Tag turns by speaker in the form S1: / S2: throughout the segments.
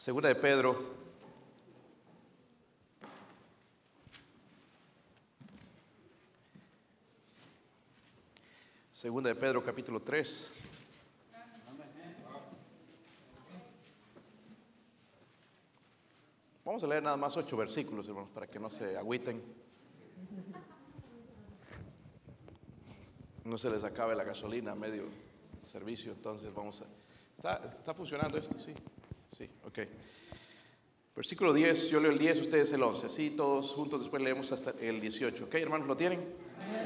S1: Segunda de Pedro. Segunda de Pedro capítulo 3. Vamos a leer nada más ocho versículos, hermanos, para que no se agüiten. No se les acabe la gasolina a medio servicio, entonces vamos a... ¿Está, está funcionando esto? Sí. Sí, ok. Versículo 10, yo leo el 10, ustedes el 11. Así todos juntos después leemos hasta el 18. ¿Ok, hermanos? ¿Lo tienen?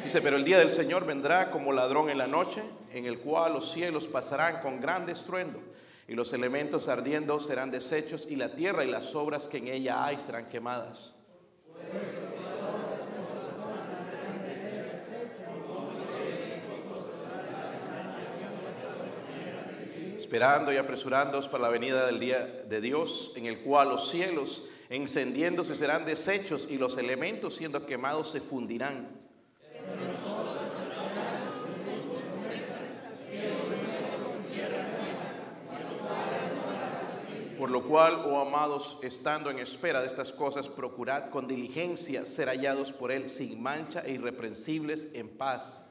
S1: Dice, pero el día del Señor vendrá como ladrón en la noche, en el cual los cielos pasarán con gran estruendo, y los elementos ardiendo serán deshechos, y la tierra y las obras que en ella hay serán quemadas. Esperando y apresurándoos para la venida del día de Dios, en el cual los cielos encendiéndose serán deshechos y los elementos siendo quemados se fundirán. Por lo cual, oh amados, estando en espera de estas cosas, procurad con diligencia ser hallados por Él sin mancha e irreprensibles en paz.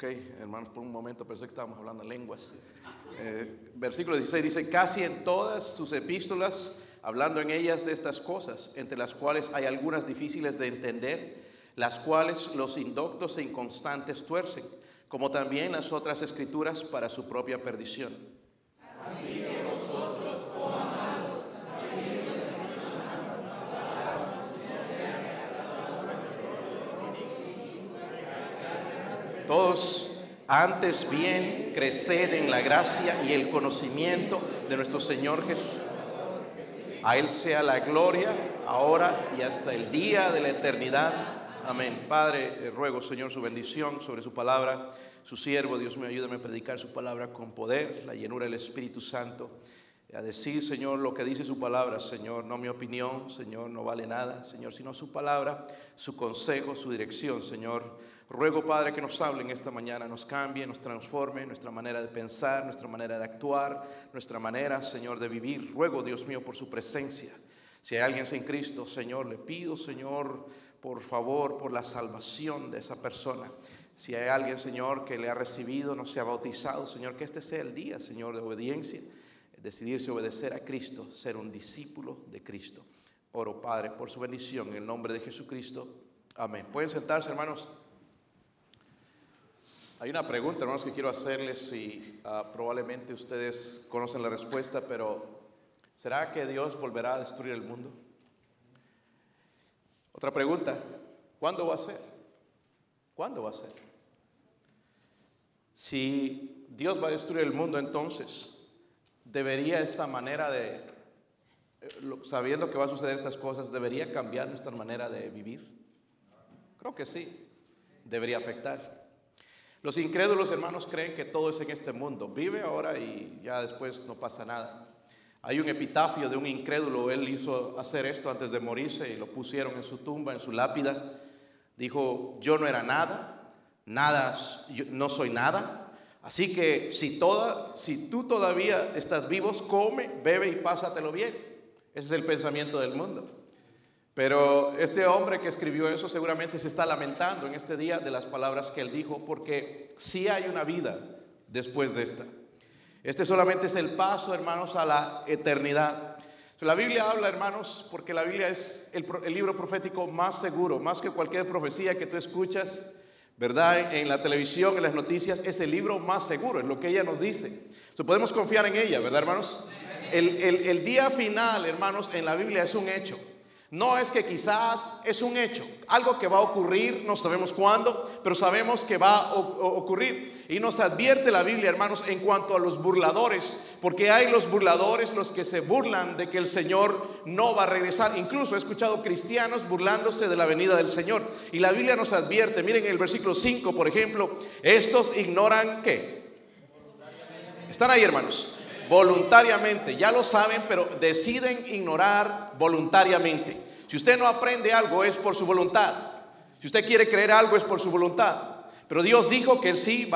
S1: Ok, hermanos, por un momento pensé que estábamos hablando lenguas. Eh, versículo 16 dice, casi en todas sus epístolas, hablando en ellas de estas cosas, entre las cuales hay algunas difíciles de entender, las cuales los indoctos e inconstantes tuercen, como también las otras escrituras para su propia perdición. Todos antes bien crecer en la gracia y el conocimiento de nuestro Señor Jesús. A Él sea la gloria, ahora y hasta el día de la eternidad. Amén. Padre, eh, ruego, Señor, su bendición sobre su palabra. Su siervo, Dios me ayúdame a predicar su palabra con poder, la llenura del Espíritu Santo. A decir, Señor, lo que dice su palabra, Señor, no mi opinión, Señor, no vale nada, Señor, sino su palabra, su consejo, su dirección, Señor. Ruego, Padre, que nos hablen esta mañana, nos cambie, nos transforme nuestra manera de pensar, nuestra manera de actuar, nuestra manera, Señor, de vivir. Ruego, Dios mío, por su presencia. Si hay alguien sin Cristo, Señor, le pido, Señor, por favor, por la salvación de esa persona. Si hay alguien, Señor, que le ha recibido, no se ha bautizado, Señor, que este sea el día, Señor, de obediencia, decidirse obedecer a Cristo, ser un discípulo de Cristo. Oro, Padre, por su bendición, en el nombre de Jesucristo. Amén. Pueden sentarse, hermanos. Hay una pregunta, hermanos, que quiero hacerles y ah, probablemente ustedes conocen la respuesta, pero ¿será que Dios volverá a destruir el mundo? Otra pregunta, ¿cuándo va a ser? ¿Cuándo va a ser? Si Dios va a destruir el mundo, entonces, ¿debería esta manera de, eh, sabiendo que va a suceder estas cosas, ¿debería cambiar nuestra manera de vivir? Creo que sí, debería afectar. Los incrédulos hermanos creen que todo es en este mundo. Vive ahora y ya después no pasa nada. Hay un epitafio de un incrédulo, él hizo hacer esto antes de morirse y lo pusieron en su tumba, en su lápida. Dijo, yo no era nada, nada, no soy nada. Así que si, toda, si tú todavía estás vivos, come, bebe y pásatelo bien. Ese es el pensamiento del mundo. Pero este hombre que escribió eso seguramente se está lamentando en este día de las palabras que él dijo, porque sí hay una vida después de esta. Este solamente es el paso, hermanos, a la eternidad. La Biblia habla, hermanos, porque la Biblia es el, libro profético más seguro, más que cualquier profecía que tú escuchas, ¿verdad? En, la televisión, en las noticias, es el libro más seguro, es lo que ella nos dice. podemos confiar en ella, ¿verdad, hermanos? el día final, hermanos, en la Biblia es un hecho. No es que quizás es un hecho, algo que va a ocurrir, no sabemos cuándo, pero sabemos que va a ocurrir. Y nos advierte la Biblia, hermanos, en cuanto a los burladores, porque hay los burladores, los que se burlan de que el Señor no va a regresar. Incluso he escuchado cristianos burlándose de la venida del Señor. Y la Biblia nos advierte, miren en el versículo 5, por ejemplo, estos ignoran qué. Están ahí, hermanos Voluntariamente, ya lo saben, pero deciden ignorar voluntariamente. Si usted no aprende algo es por su voluntad. Si usted quiere creer algo es por su voluntad. Pero Dios dijo que sí,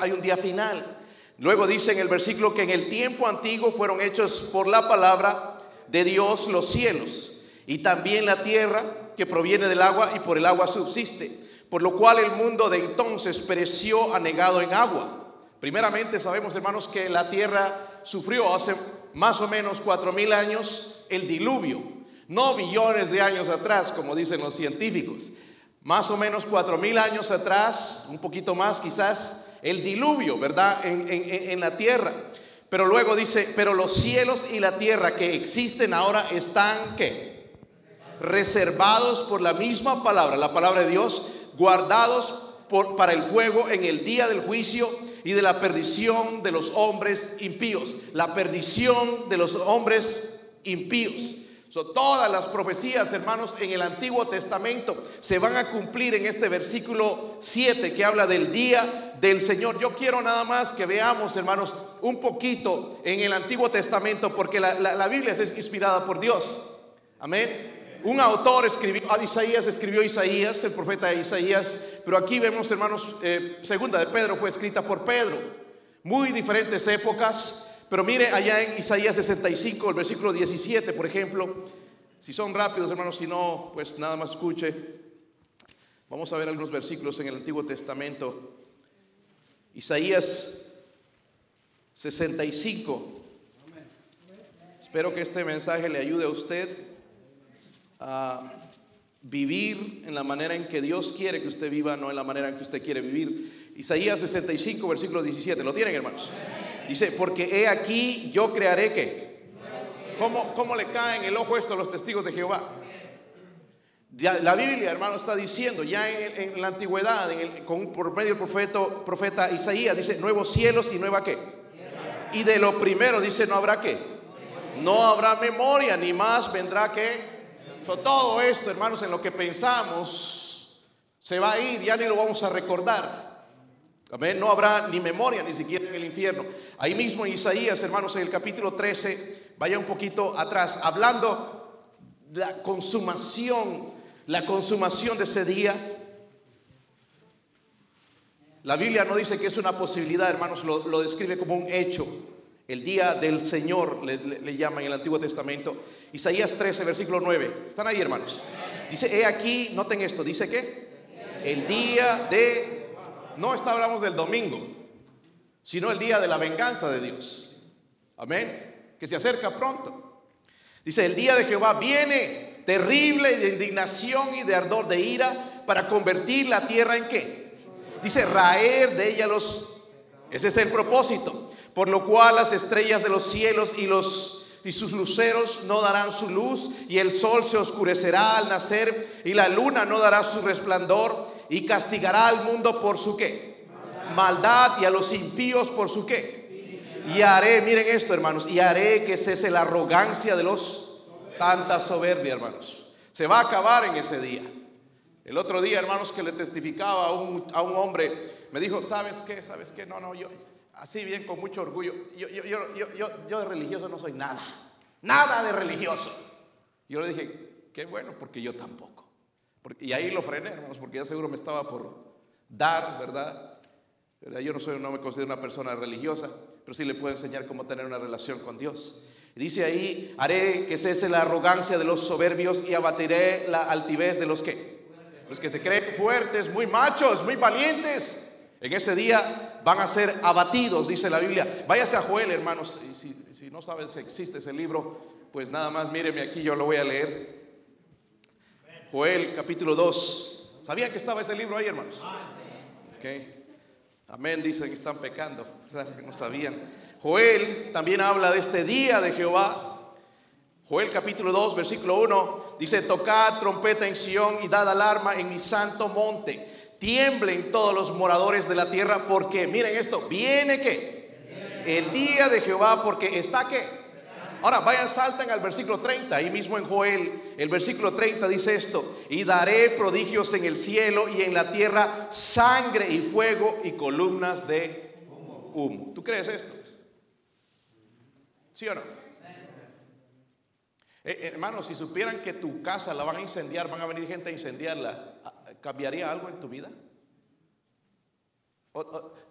S1: hay un día final. Luego dice en el versículo que en el tiempo antiguo fueron hechos por la palabra de Dios los cielos y también la tierra que proviene del agua y por el agua subsiste, por lo cual el mundo de entonces pereció anegado en agua. Primeramente sabemos, hermanos, que la tierra sufrió hace más o menos cuatro mil años el diluvio, no millones de años atrás, como dicen los científicos, más o menos cuatro mil años atrás, un poquito más quizás, el diluvio, ¿verdad? En, la tierra. Pero luego dice, pero los cielos y la tierra que existen ahora están, ¿qué? Reservados por la misma palabra, la palabra de Dios, guardados por, para el fuego en el día del juicio y de la perdición de los hombres impíos. La perdición de los hombres impíos todas las profecías, hermanos, en el Antiguo Testamento se van a cumplir en este versículo 7 que habla del día del Señor. Yo quiero nada más que veamos, hermanos, un poquito en el Antiguo Testamento, porque la, Biblia es inspirada por Dios. Amén. Un autor escribió, a Isaías escribió Isaías, el profeta Isaías, pero aquí vemos, hermanos, eh, segunda de Pedro fue escrita por Pedro. Muy diferentes épocas, pero mire allá en Isaías 65, el versículo 17, por ejemplo. Si son rápidos, hermanos, si no, pues nada más escuche. Vamos a ver algunos versículos en el Antiguo Testamento. Isaías 65. Espero que este mensaje le ayude a usted a vivir en la manera en que Dios quiere que usted viva, no en la manera en que usted quiere vivir. Isaías 65, versículo 17. ¿Lo tienen, hermanos? Dice, porque he aquí yo crearé que. ¿Cómo, ¿Cómo le caen el ojo esto a los testigos de Jehová? la Biblia, hermano, está diciendo, ya en, la antigüedad, con, por medio del profeta, profeta Isaías, dice, nuevos cielos y nueva qué. Y de lo primero dice, no habrá qué. No habrá memoria, ni más vendrá que. Todo esto, hermanos, en lo que pensamos, se va a ir, ya ni lo vamos a recordar. Amén. No habrá ni memoria ni siquiera en el infierno. Ahí mismo en Isaías, hermanos, en el capítulo 13, vaya un poquito atrás, hablando de la consumación, la consumación de ese día. La Biblia no dice que es una posibilidad, hermanos, lo, describe como un hecho. El día del Señor le, le, llama en el Antiguo Testamento. Isaías 13, versículo 9. ¿Están ahí, hermanos? Dice, he aquí, noten esto, dice que el día de no está hablamos del domingo, sino el día de la venganza de Dios. Amén. Que se acerca pronto. Dice, el día de Jehová viene terrible de indignación y de ardor de ira para convertir la tierra en qué. Dice, raer de ella los... Ese es el propósito. Por lo cual las estrellas de los cielos y los y sus luceros no darán su luz, y el sol se oscurecerá al nacer, y la luna no dará su resplandor, y castigará al mundo por su qué? Maldad, y a los impíos por su qué? Y haré, miren esto hermanos, y haré que cese la arrogancia de los tanta soberbia, hermanos. Se va a acabar en ese día. El otro día, hermanos, que le testificaba a un, a un hombre, me dijo, ¿sabes qué? ¿Sabes qué? No, no, yo, así bien con mucho orgullo, yo, yo, yo, yo, de religioso no soy nada, nada de religioso. Yo le dije, qué bueno, porque yo tampoco. y ahí lo frené, hermanos, porque ya seguro me estaba por dar, ¿verdad? Yo no, soy, no me considero una persona religiosa, pero sí le puedo enseñar cómo tener una relación con Dios. dice ahí, haré que cese la arrogancia de los soberbios y abatiré la altivez de los que, los que se creen fuertes, muy machos, muy valientes. En ese día van a ser abatidos, dice la Biblia. Váyase a Joel, hermanos. Y si, no saben si existe ese libro, pues nada más míreme aquí, yo lo voy a leer. Joel, capítulo 2. ¿Sabían que estaba ese libro ahí, hermanos? Okay. Amén, dicen que están pecando. no sabían. Joel también habla de este día de Jehová. Joel capítulo 2, versículo 1, dice, tocad trompeta en Sión y dad alarma en mi santo monte tiemblen todos los moradores de la tierra, porque miren esto, viene que el día de Jehová, porque está que. Ahora vayan, saltan al versículo 30, ahí mismo en Joel, el versículo 30 dice esto, y daré prodigios en el cielo y en la tierra, sangre y fuego y columnas de humo. ¿Tú crees esto? ¿Sí o no? Eh, hermanos, si supieran que tu casa la van a incendiar, van a venir gente a incendiarla, ¿cambiaría algo en tu vida?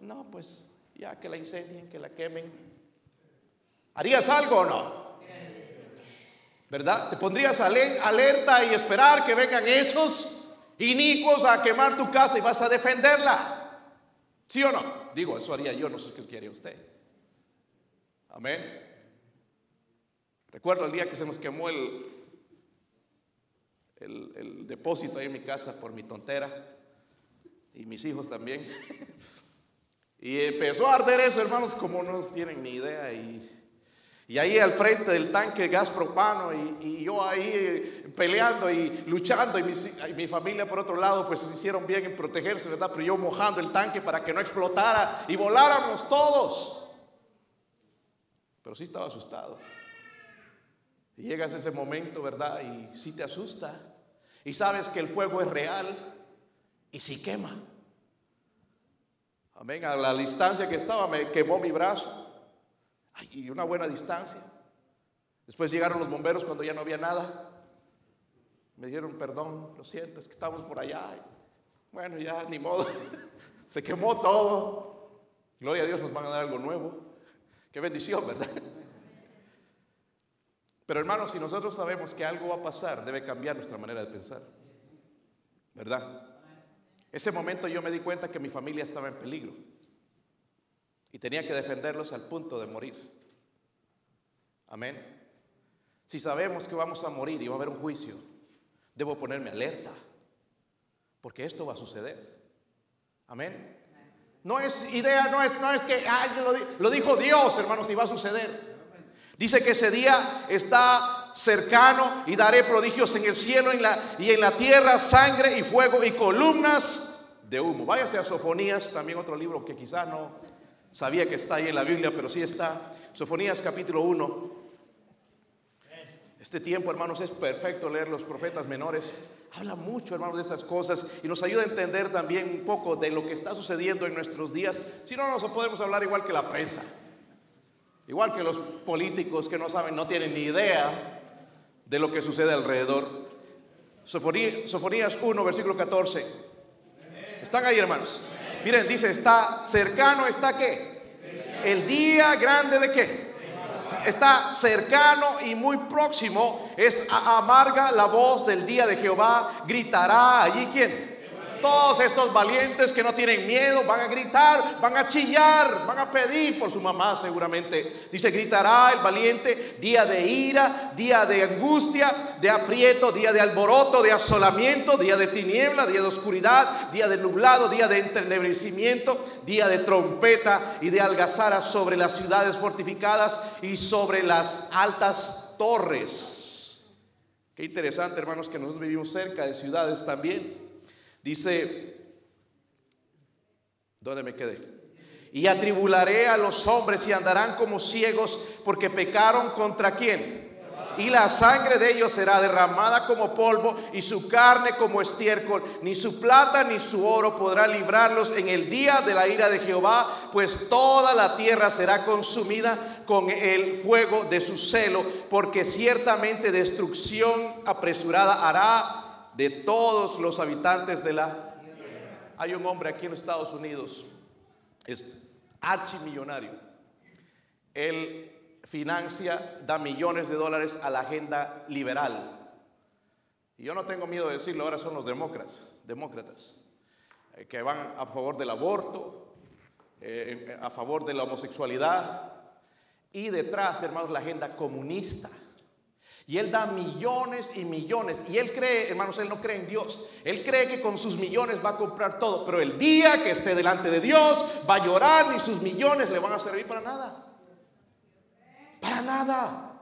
S1: no, pues ya que la incendien, que la quemen. ¿Harías algo o no? ¿Verdad? ¿Te pondrías alerta y esperar que vengan esos inicuos a quemar tu casa y vas a defenderla? ¿Sí o no? Digo, eso haría yo, no sé qué quiere usted. Amén. Recuerdo el día que se nos quemó el, el, depósito ahí en mi casa por mi tontera y mis hijos también. y empezó a arder eso, hermanos, como no tienen ni idea. Y y ahí al frente del tanque gas propano y, yo ahí peleando y luchando y mi, familia por otro lado pues se hicieron bien en protegerse, ¿verdad? Pero yo mojando el tanque para que no explotara y voláramos todos. Pero sí estaba asustado. Y llegas a ese momento, ¿verdad? Y sí te asusta. Y sabes que el fuego es real y sí quema. Amén. A la distancia que estaba me quemó mi brazo y una buena distancia. Después llegaron los bomberos cuando ya no había nada. Me dieron perdón, lo siento, es que estamos por allá. Bueno, ya ni modo. Se quemó todo. Gloria a Dios, nos van a dar algo nuevo. Qué bendición, ¿verdad? Pero hermanos, si nosotros sabemos que algo va a pasar, debe cambiar nuestra manera de pensar. ¿Verdad? Ese momento yo me di cuenta que mi familia estaba en peligro. Y tenía que defenderlos al punto de morir. Amén. Si sabemos que vamos a morir y va a haber un juicio, debo ponerme alerta. Porque esto va a suceder. Amén. No es idea, no es, no es que lo, lo dijo Dios, hermanos, y va a suceder. Dice que ese día está cercano y daré prodigios en el cielo y en la, tierra, sangre y fuego y columnas de humo. Váyase a Sofonías, también otro libro que quizá no, Sabía que está ahí en la Biblia, pero sí está. Sofonías capítulo 1. Este tiempo, hermanos, es perfecto leer los profetas menores. Habla mucho, hermanos, de estas cosas y nos ayuda a entender también un poco de lo que está sucediendo en nuestros días. Si no, nos podemos hablar igual que la prensa. Igual que los políticos que no saben, no tienen ni idea de lo que sucede alrededor. Sofonías 1, versículo 14. ¿Están ahí, hermanos? Miren, dice, está cercano, está qué? El día grande de qué? Está cercano y muy próximo. Es amarga la voz del día de Jehová. Gritará allí quién? Todos estos valientes que no tienen miedo van a gritar, van a chillar, van a pedir por su mamá seguramente. Dice, gritará el valiente día de ira, día de angustia, de aprieto, día de alboroto, de asolamiento, día de tiniebla, día de oscuridad, día de nublado, día de enternebrecimiento, día de trompeta y de algazara sobre las ciudades fortificadas y sobre las altas torres. Qué interesante, hermanos, que nosotros vivimos cerca de ciudades también. Dice, ¿dónde me quedé? Y atribularé a los hombres y andarán como ciegos porque pecaron contra quién. Y la sangre de ellos será derramada como polvo y su carne como estiércol. Ni su plata ni su oro podrá librarlos en el día de la ira de Jehová, pues toda la tierra será consumida con el fuego de su celo, porque ciertamente destrucción apresurada hará de todos los habitantes de la... Hay un hombre aquí en Estados Unidos, es archimillonario. Él financia, da millones de dólares a la agenda liberal. Y yo no tengo miedo de decirlo, ahora son los demócratas, demócratas, eh, que van a favor del aborto, eh, a favor de la homosexualidad, y detrás, hermanos, la agenda comunista. Y él da millones y millones. Y él cree, hermanos, él no cree en Dios. Él cree que con sus millones va a comprar todo. Pero el día que esté delante de Dios va a llorar y sus millones le van a servir para nada. Para nada.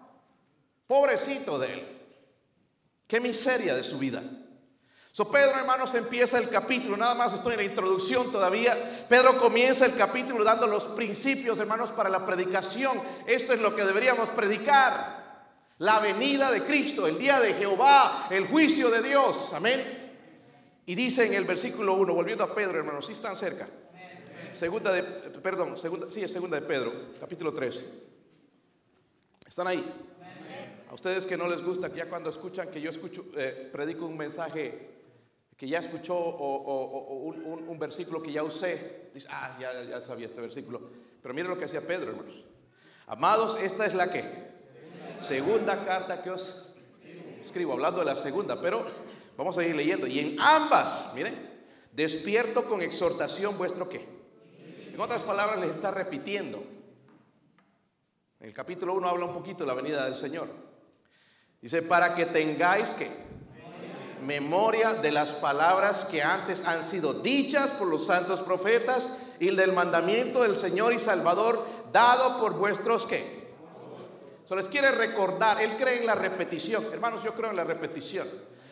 S1: Pobrecito de él. Qué miseria de su vida. So Pedro, hermanos, empieza el capítulo. Nada más estoy en la introducción todavía. Pedro comienza el capítulo dando los principios, hermanos, para la predicación. Esto es lo que deberíamos predicar. La venida de Cristo, el día de Jehová, el juicio de Dios. Amén. Y dice en el versículo 1, volviendo a Pedro, hermanos, si están cerca. Segunda de, perdón, segunda, sí, segunda de Pedro, capítulo 3. ¿Están ahí? A ustedes que no les gusta, que ya cuando escuchan que yo escucho, eh, predico un mensaje que ya escuchó o, un, versículo que ya usé, dice, ah, ya, ya sabía este versículo. Pero miren lo que hacía Pedro, hermanos. Amados, esta es la que segunda carta que os escribo, hablando de la segunda, pero vamos a ir leyendo. Y en ambas, miren, despierto con exhortación vuestro qué. En otras palabras, les está repitiendo. En el capítulo 1 habla un poquito de la venida del Señor. Dice, para que tengáis que memoria de las palabras que antes han sido dichas por los santos profetas y del mandamiento del Señor y Salvador dado por vuestros que. Se les quiere recordar, él cree en la repetición. Hermanos, yo creo en la repetición.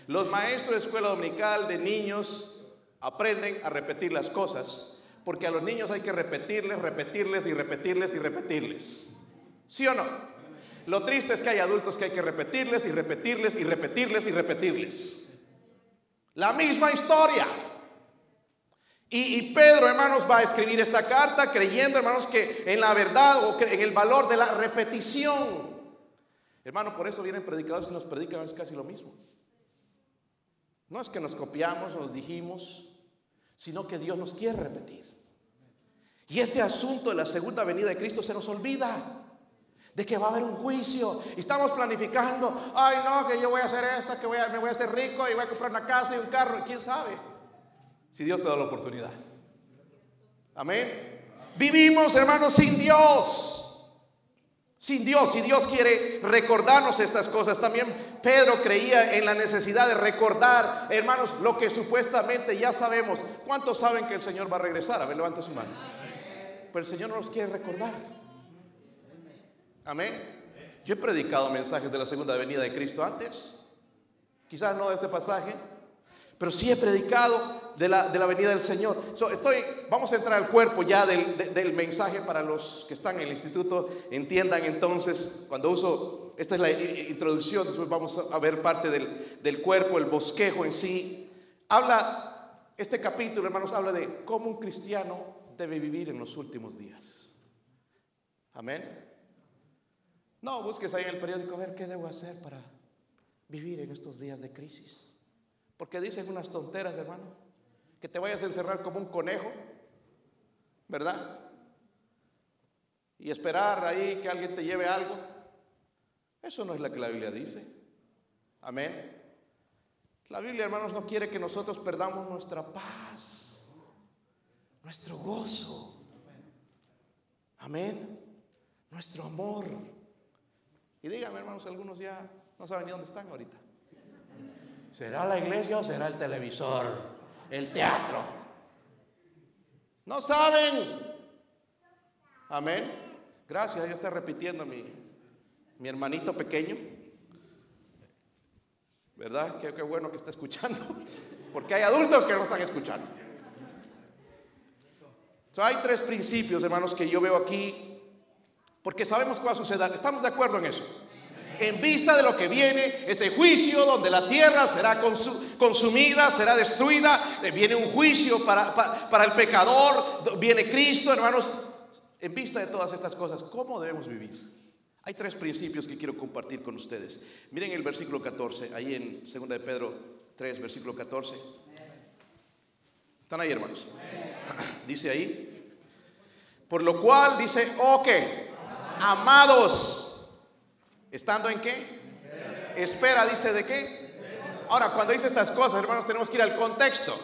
S1: Los maestros de escuela dominical de niños aprenden a repetir las cosas, porque a los niños hay que repetirles, repetirles y repetirles y repetirles. ¿Sí o no? Lo triste es que hay adultos que hay que repetirles y repetirles y repetirles y repetirles. La misma historia. Y, Pedro, hermanos, va a escribir esta carta creyendo, hermanos, que en la verdad o en el valor de la repetición. Hermano, por eso vienen predicadores y nos predican es casi lo mismo. No es que nos copiamos, nos dijimos, sino que Dios nos quiere repetir. Y este asunto de la segunda venida de Cristo se nos olvida de que va a haber un juicio. Y estamos planificando, ay no, que yo voy a hacer esto, que me voy a hacer rico y voy a comprar una casa y un carro, quién sabe. Si Dios te da la oportunidad. Amén. Vivimos, hermanos, sin Dios. Sin Dios, si Dios quiere recordarnos estas cosas, también Pedro creía en la necesidad de recordar, hermanos, lo que supuestamente ya sabemos. ¿Cuántos saben que el Señor va a regresar? A ver, levante su mano. Pero el Señor no nos quiere recordar. Amén. Yo he predicado mensajes de la segunda venida de Cristo antes. Quizás no de este pasaje, pero sí he predicado de la, de la venida del Señor. estoy, vamos a entrar al cuerpo ya del, del, mensaje para los que están en el instituto. Entiendan entonces, cuando uso, esta es la introducción, después vamos a ver parte del, del cuerpo, el bosquejo en sí. Habla, este capítulo, hermanos, habla de cómo un cristiano debe vivir en los últimos días. Amén. No, busques ahí en el periódico a ver qué debo hacer para vivir en estos días de crisis. Porque dicen unas tonteras, hermano. Que te vayas a encerrar como un conejo, ¿verdad? Y esperar ahí que alguien te lleve algo. Eso no es lo que la Biblia dice. Amén. La Biblia, hermanos, no quiere que nosotros perdamos nuestra paz, nuestro gozo. Amén. Nuestro amor. Y díganme, hermanos, algunos ya no saben ni dónde están ahorita. ¿Será la iglesia o será el televisor? El teatro. No saben. Amén. Gracias, Dios está repitiendo mi, mi hermanito pequeño. ¿Verdad? Qué, qué bueno que está escuchando. Porque hay adultos que no están escuchando. hay tres principios, hermanos, que yo veo aquí porque sabemos qué va a suceder. ¿Estamos de acuerdo en eso? En vista de lo que viene, ese juicio donde la tierra será consumida, será destruida, eh, viene un juicio para, para el pecador, viene Cristo, hermanos. En vista de todas estas cosas, ¿cómo debemos vivir? Hay tres principios que quiero compartir con ustedes. Miren el versículo 14, ahí en 2 de Pedro 3, versículo 14. ¿Están ahí, hermanos? Dice ahí. Por lo cual dice, ok, amados. ¿Estando en qué? Espera, dice de qué. Ahora, cuando dice estas cosas, hermanos, tenemos que ir al contexto.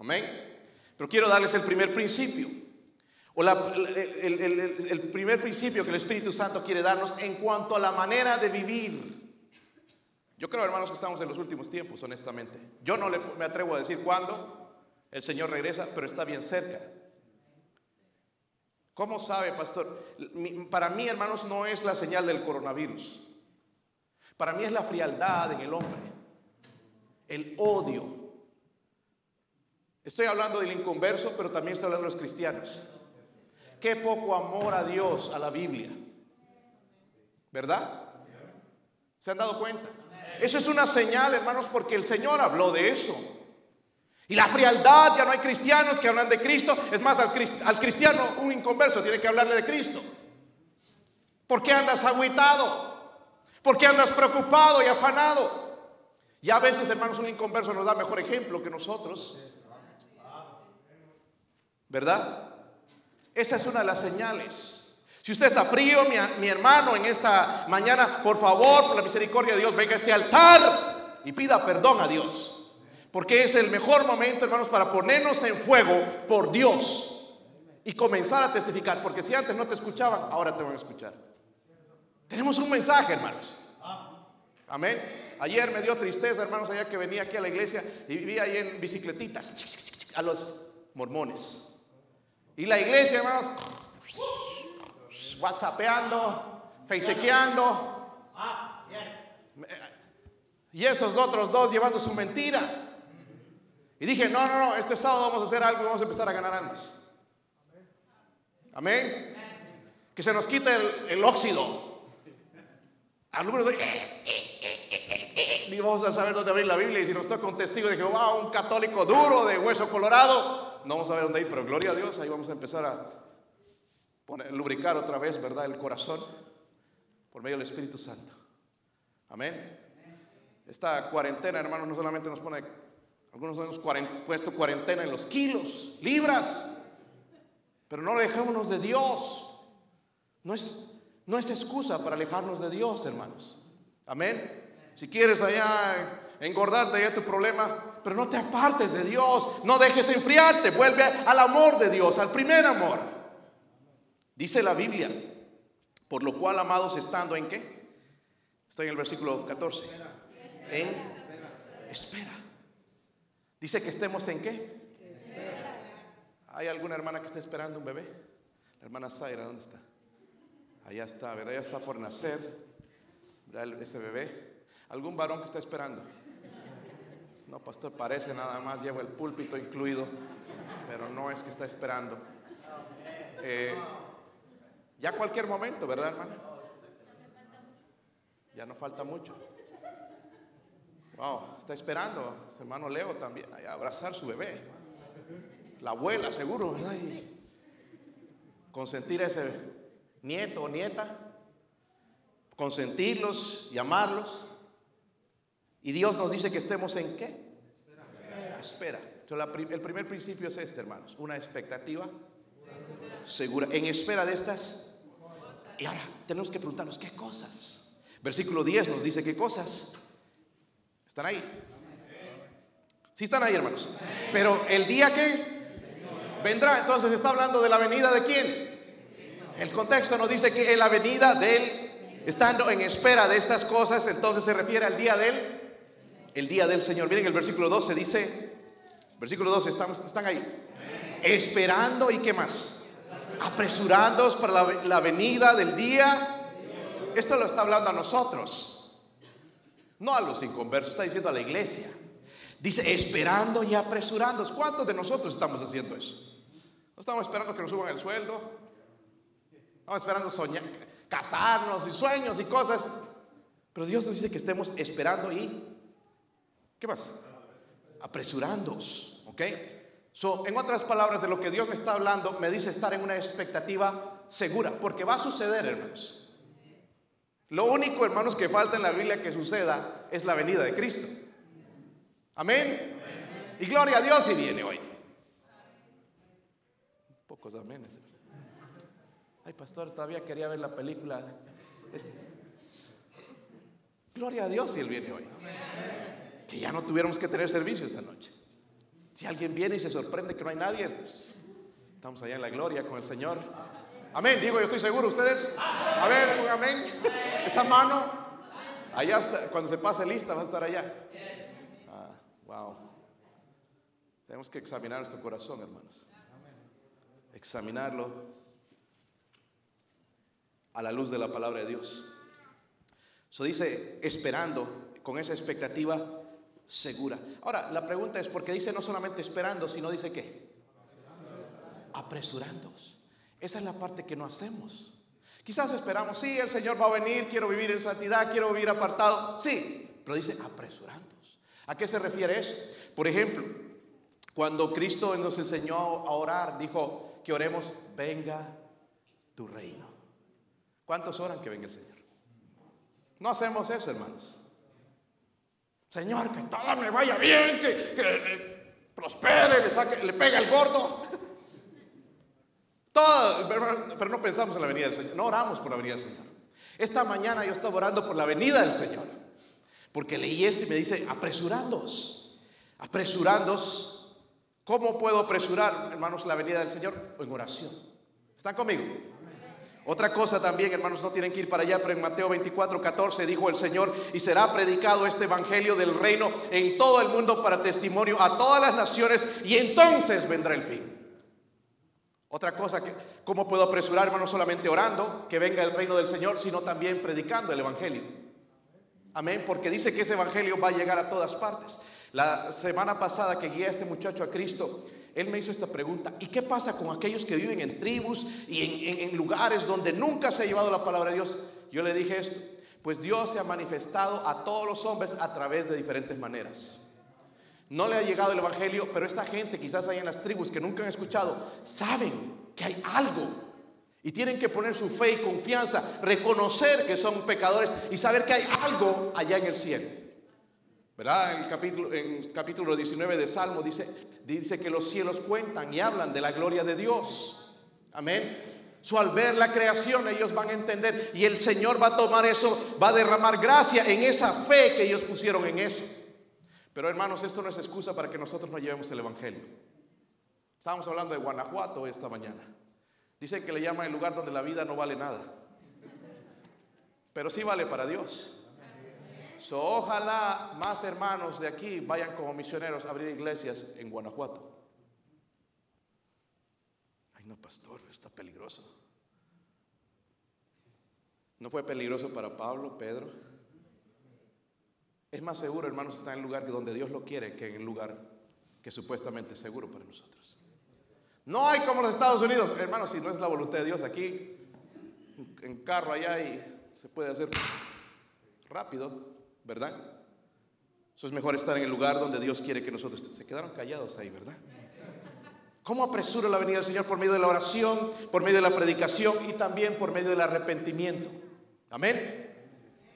S1: Amén. Pero quiero darles el primer principio. O el, primer principio que el Espíritu Santo quiere darnos en cuanto a la manera de vivir. Yo creo, hermanos, que estamos en los últimos tiempos, honestamente. Yo no me atrevo a decir cuándo el Señor regresa, pero está bien cerca. ¿Cómo sabe, pastor? Para mí, hermanos, no es la señal del coronavirus. Para mí es la frialdad en el hombre, el odio. Estoy hablando del inconverso, pero también estoy hablando de los cristianos. Qué poco amor a Dios, a la Biblia. ¿Verdad? ¿Se han dado cuenta? Eso es una señal, hermanos, porque el Señor habló de eso. Y la frialdad, ya no hay cristianos que hablan de Cristo. Es más, al, cristiano, un inconverso, tiene que hablarle de Cristo. ¿Por qué andas agüitado? ¿Por qué andas preocupado y afanado? Y a veces, hermanos, un inconverso nos da mejor ejemplo que nosotros. ¿Verdad? Esa es una de las señales. Si usted está frío, mi, mi, hermano, en esta mañana, por favor, por la misericordia de Dios, venga a este altar y pida perdón a Dios. Porque es el mejor momento, hermanos, para ponernos en fuego por Dios y comenzar a testificar. Porque si antes no te escuchaban, ahora te van a escuchar. Tenemos un mensaje, hermanos. Amén. Ayer me dio tristeza, hermanos, allá que venía aquí a la iglesia y vivía ahí en bicicletitas a los mormones. Y la iglesia, hermanos, whatsappeando, facequeando. Y esos otros dos llevando su mentira. Y dije, no, no, no, este sábado vamos a hacer algo y vamos a empezar a ganar almas. Amén. Que se nos quite el, el óxido. Algunos dicen, eh, eh, eh, ni vamos a saber dónde abrir la Biblia. Y si nos toca un testigo de Jehová, un católico duro de hueso colorado, no vamos a ver dónde ir, pero gloria a Dios, ahí vamos a empezar a lubricar otra vez, ¿verdad? El corazón por medio del Espíritu Santo. Amén. Esta cuarentena, hermanos, no solamente nos pone, algunos hemos puesto cuarentena en los kilos, libras, pero no alejémonos de Dios. No es, no es excusa para alejarnos de Dios, hermanos. Amén. Si quieres allá engordarte ya tu problema, pero no te apartes de Dios, no dejes enfriarte, vuelve al amor de Dios, al primer amor. Dice la Biblia, por lo cual, amados, estando en qué? Está en el versículo 14. En espera. Dice que estemos en qué? ¿Hay alguna hermana que está esperando un bebé? La hermana Zaira, ¿dónde está? Allá está, ¿verdad? Ya está por nacer, Ese bebé. ¿Algún varón que está esperando? No, pastor, parece nada más, lleva el púlpito incluido, pero no es que está esperando. Eh, ya cualquier momento, ¿verdad, hermana? Ya no falta mucho. Wow, está esperando, hermano Leo también, abrazar su bebé. La abuela, seguro, ¿verdad? Y consentir a ese nieto o nieta, consentirlos y amarlos. Y Dios nos dice que estemos en qué? Espera. el primer principio es este, hermanos. Una expectativa segura. En espera de estas. Y ahora tenemos que preguntarnos qué cosas. Versículo 10 nos dice qué cosas. ¿Están ahí? Sí están ahí, hermanos. Pero el día que vendrá, entonces está hablando de la venida de quién. El contexto nos dice que en la venida de él, estando en espera de estas cosas, entonces se refiere al día de él el día del Señor. Miren el versículo 12 dice, versículo 12, estamos, están ahí. Esperando y qué más. Apresurándoos para la, la venida del día. Esto lo está hablando a nosotros, no a los inconversos, está diciendo a la iglesia. Dice, esperando y apresurándoos. ¿Cuántos de nosotros estamos haciendo eso? No estamos esperando que nos suban el sueldo. Estamos esperando soñar, casarnos y sueños y cosas. Pero Dios nos dice que estemos esperando y ¿Qué más? Apresurándoos, ¿ok? So, en otras palabras, de lo que Dios me está hablando, me dice estar en una expectativa segura, porque va a suceder, hermanos. Lo único, hermanos, que falta en la Biblia que suceda es la venida de Cristo. Amén. Y gloria a Dios si viene hoy. Pocos amenes. Ay, pastor, todavía quería ver la película. Este. Gloria a Dios si Él viene hoy que ya no tuviéramos que tener servicio esta noche. Si alguien viene y se sorprende que no hay nadie, pues, estamos allá en la gloria con el Señor. Amén, digo, yo estoy seguro, ustedes. A ver, amén. Esa mano, allá está, cuando se pase lista va a estar allá. Ah, wow. Tenemos que examinar nuestro corazón, hermanos. Examinarlo a la luz de la palabra de Dios. Eso dice, esperando con esa expectativa segura. Ahora, la pregunta es, porque dice no solamente esperando, sino dice qué? Apresurándonos. Esa es la parte que no hacemos. Quizás esperamos, sí, el Señor va a venir, quiero vivir en santidad, quiero vivir apartado. Sí, pero dice apresurándonos. ¿A qué se refiere eso? Por ejemplo, cuando Cristo nos enseñó a orar, dijo que oremos, venga tu reino. ¿Cuántos oran que venga el Señor? No hacemos eso, hermanos. Señor, que todo me vaya bien, que, que prospere, le, saque, le pega el gordo. Pero no pensamos en la venida del Señor, no oramos por la venida del Señor. Esta mañana yo estaba orando por la venida del Señor, porque leí esto y me dice, apresurándos, apresurándos. ¿Cómo puedo apresurar, hermanos, la venida del Señor? En oración. ¿Están conmigo? Otra cosa también, hermanos, no tienen que ir para allá, pero en Mateo 24, 14 dijo el Señor, y será predicado este evangelio del reino en todo el mundo para testimonio a todas las naciones, y entonces vendrá el fin. Otra cosa que, ¿cómo puedo apresurar, hermanos, solamente orando que venga el reino del Señor, sino también predicando el evangelio? Amén, porque dice que ese evangelio va a llegar a todas partes. La semana pasada que guié a este muchacho a Cristo, él me hizo esta pregunta, ¿y qué pasa con aquellos que viven en tribus y en, lugares donde nunca se ha llevado la palabra de Dios? Yo le dije esto, pues Dios se ha manifestado a todos los hombres a través de diferentes maneras. No le ha llegado el Evangelio, pero esta gente quizás hay en las tribus que nunca han escuchado, saben que hay algo y tienen que poner su fe y confianza, reconocer que son pecadores y saber que hay algo allá en el cielo. ¿Verdad? En el capítulo, en capítulo 19 de Salmo dice, dice que los cielos cuentan y hablan de la gloria de Dios. Amén. So, al ver la creación ellos van a entender y el Señor va a tomar eso, va a derramar gracia en esa fe que ellos pusieron en eso. Pero hermanos, esto no es excusa para que nosotros no llevemos el Evangelio. Estábamos hablando de Guanajuato esta mañana. Dicen que le llaman el lugar donde la vida no vale nada. Pero sí vale para Dios. So, ojalá más hermanos de aquí vayan como misioneros a abrir iglesias en Guanajuato. Ay, no, pastor, está peligroso. ¿No fue peligroso para Pablo, Pedro? Es más seguro, hermanos, estar en el lugar donde Dios lo quiere que en el lugar que supuestamente es seguro para nosotros. No hay como los Estados Unidos, hermanos, si no es la voluntad de Dios aquí, en carro allá y se puede hacer rápido. ¿verdad? Eso es mejor estar en el lugar donde Dios quiere que nosotros Se quedaron callados ahí, ¿verdad? ¿Cómo apresura la venida del Señor? Por medio de la oración, por medio de la predicación y también por medio del arrepentimiento. Amén.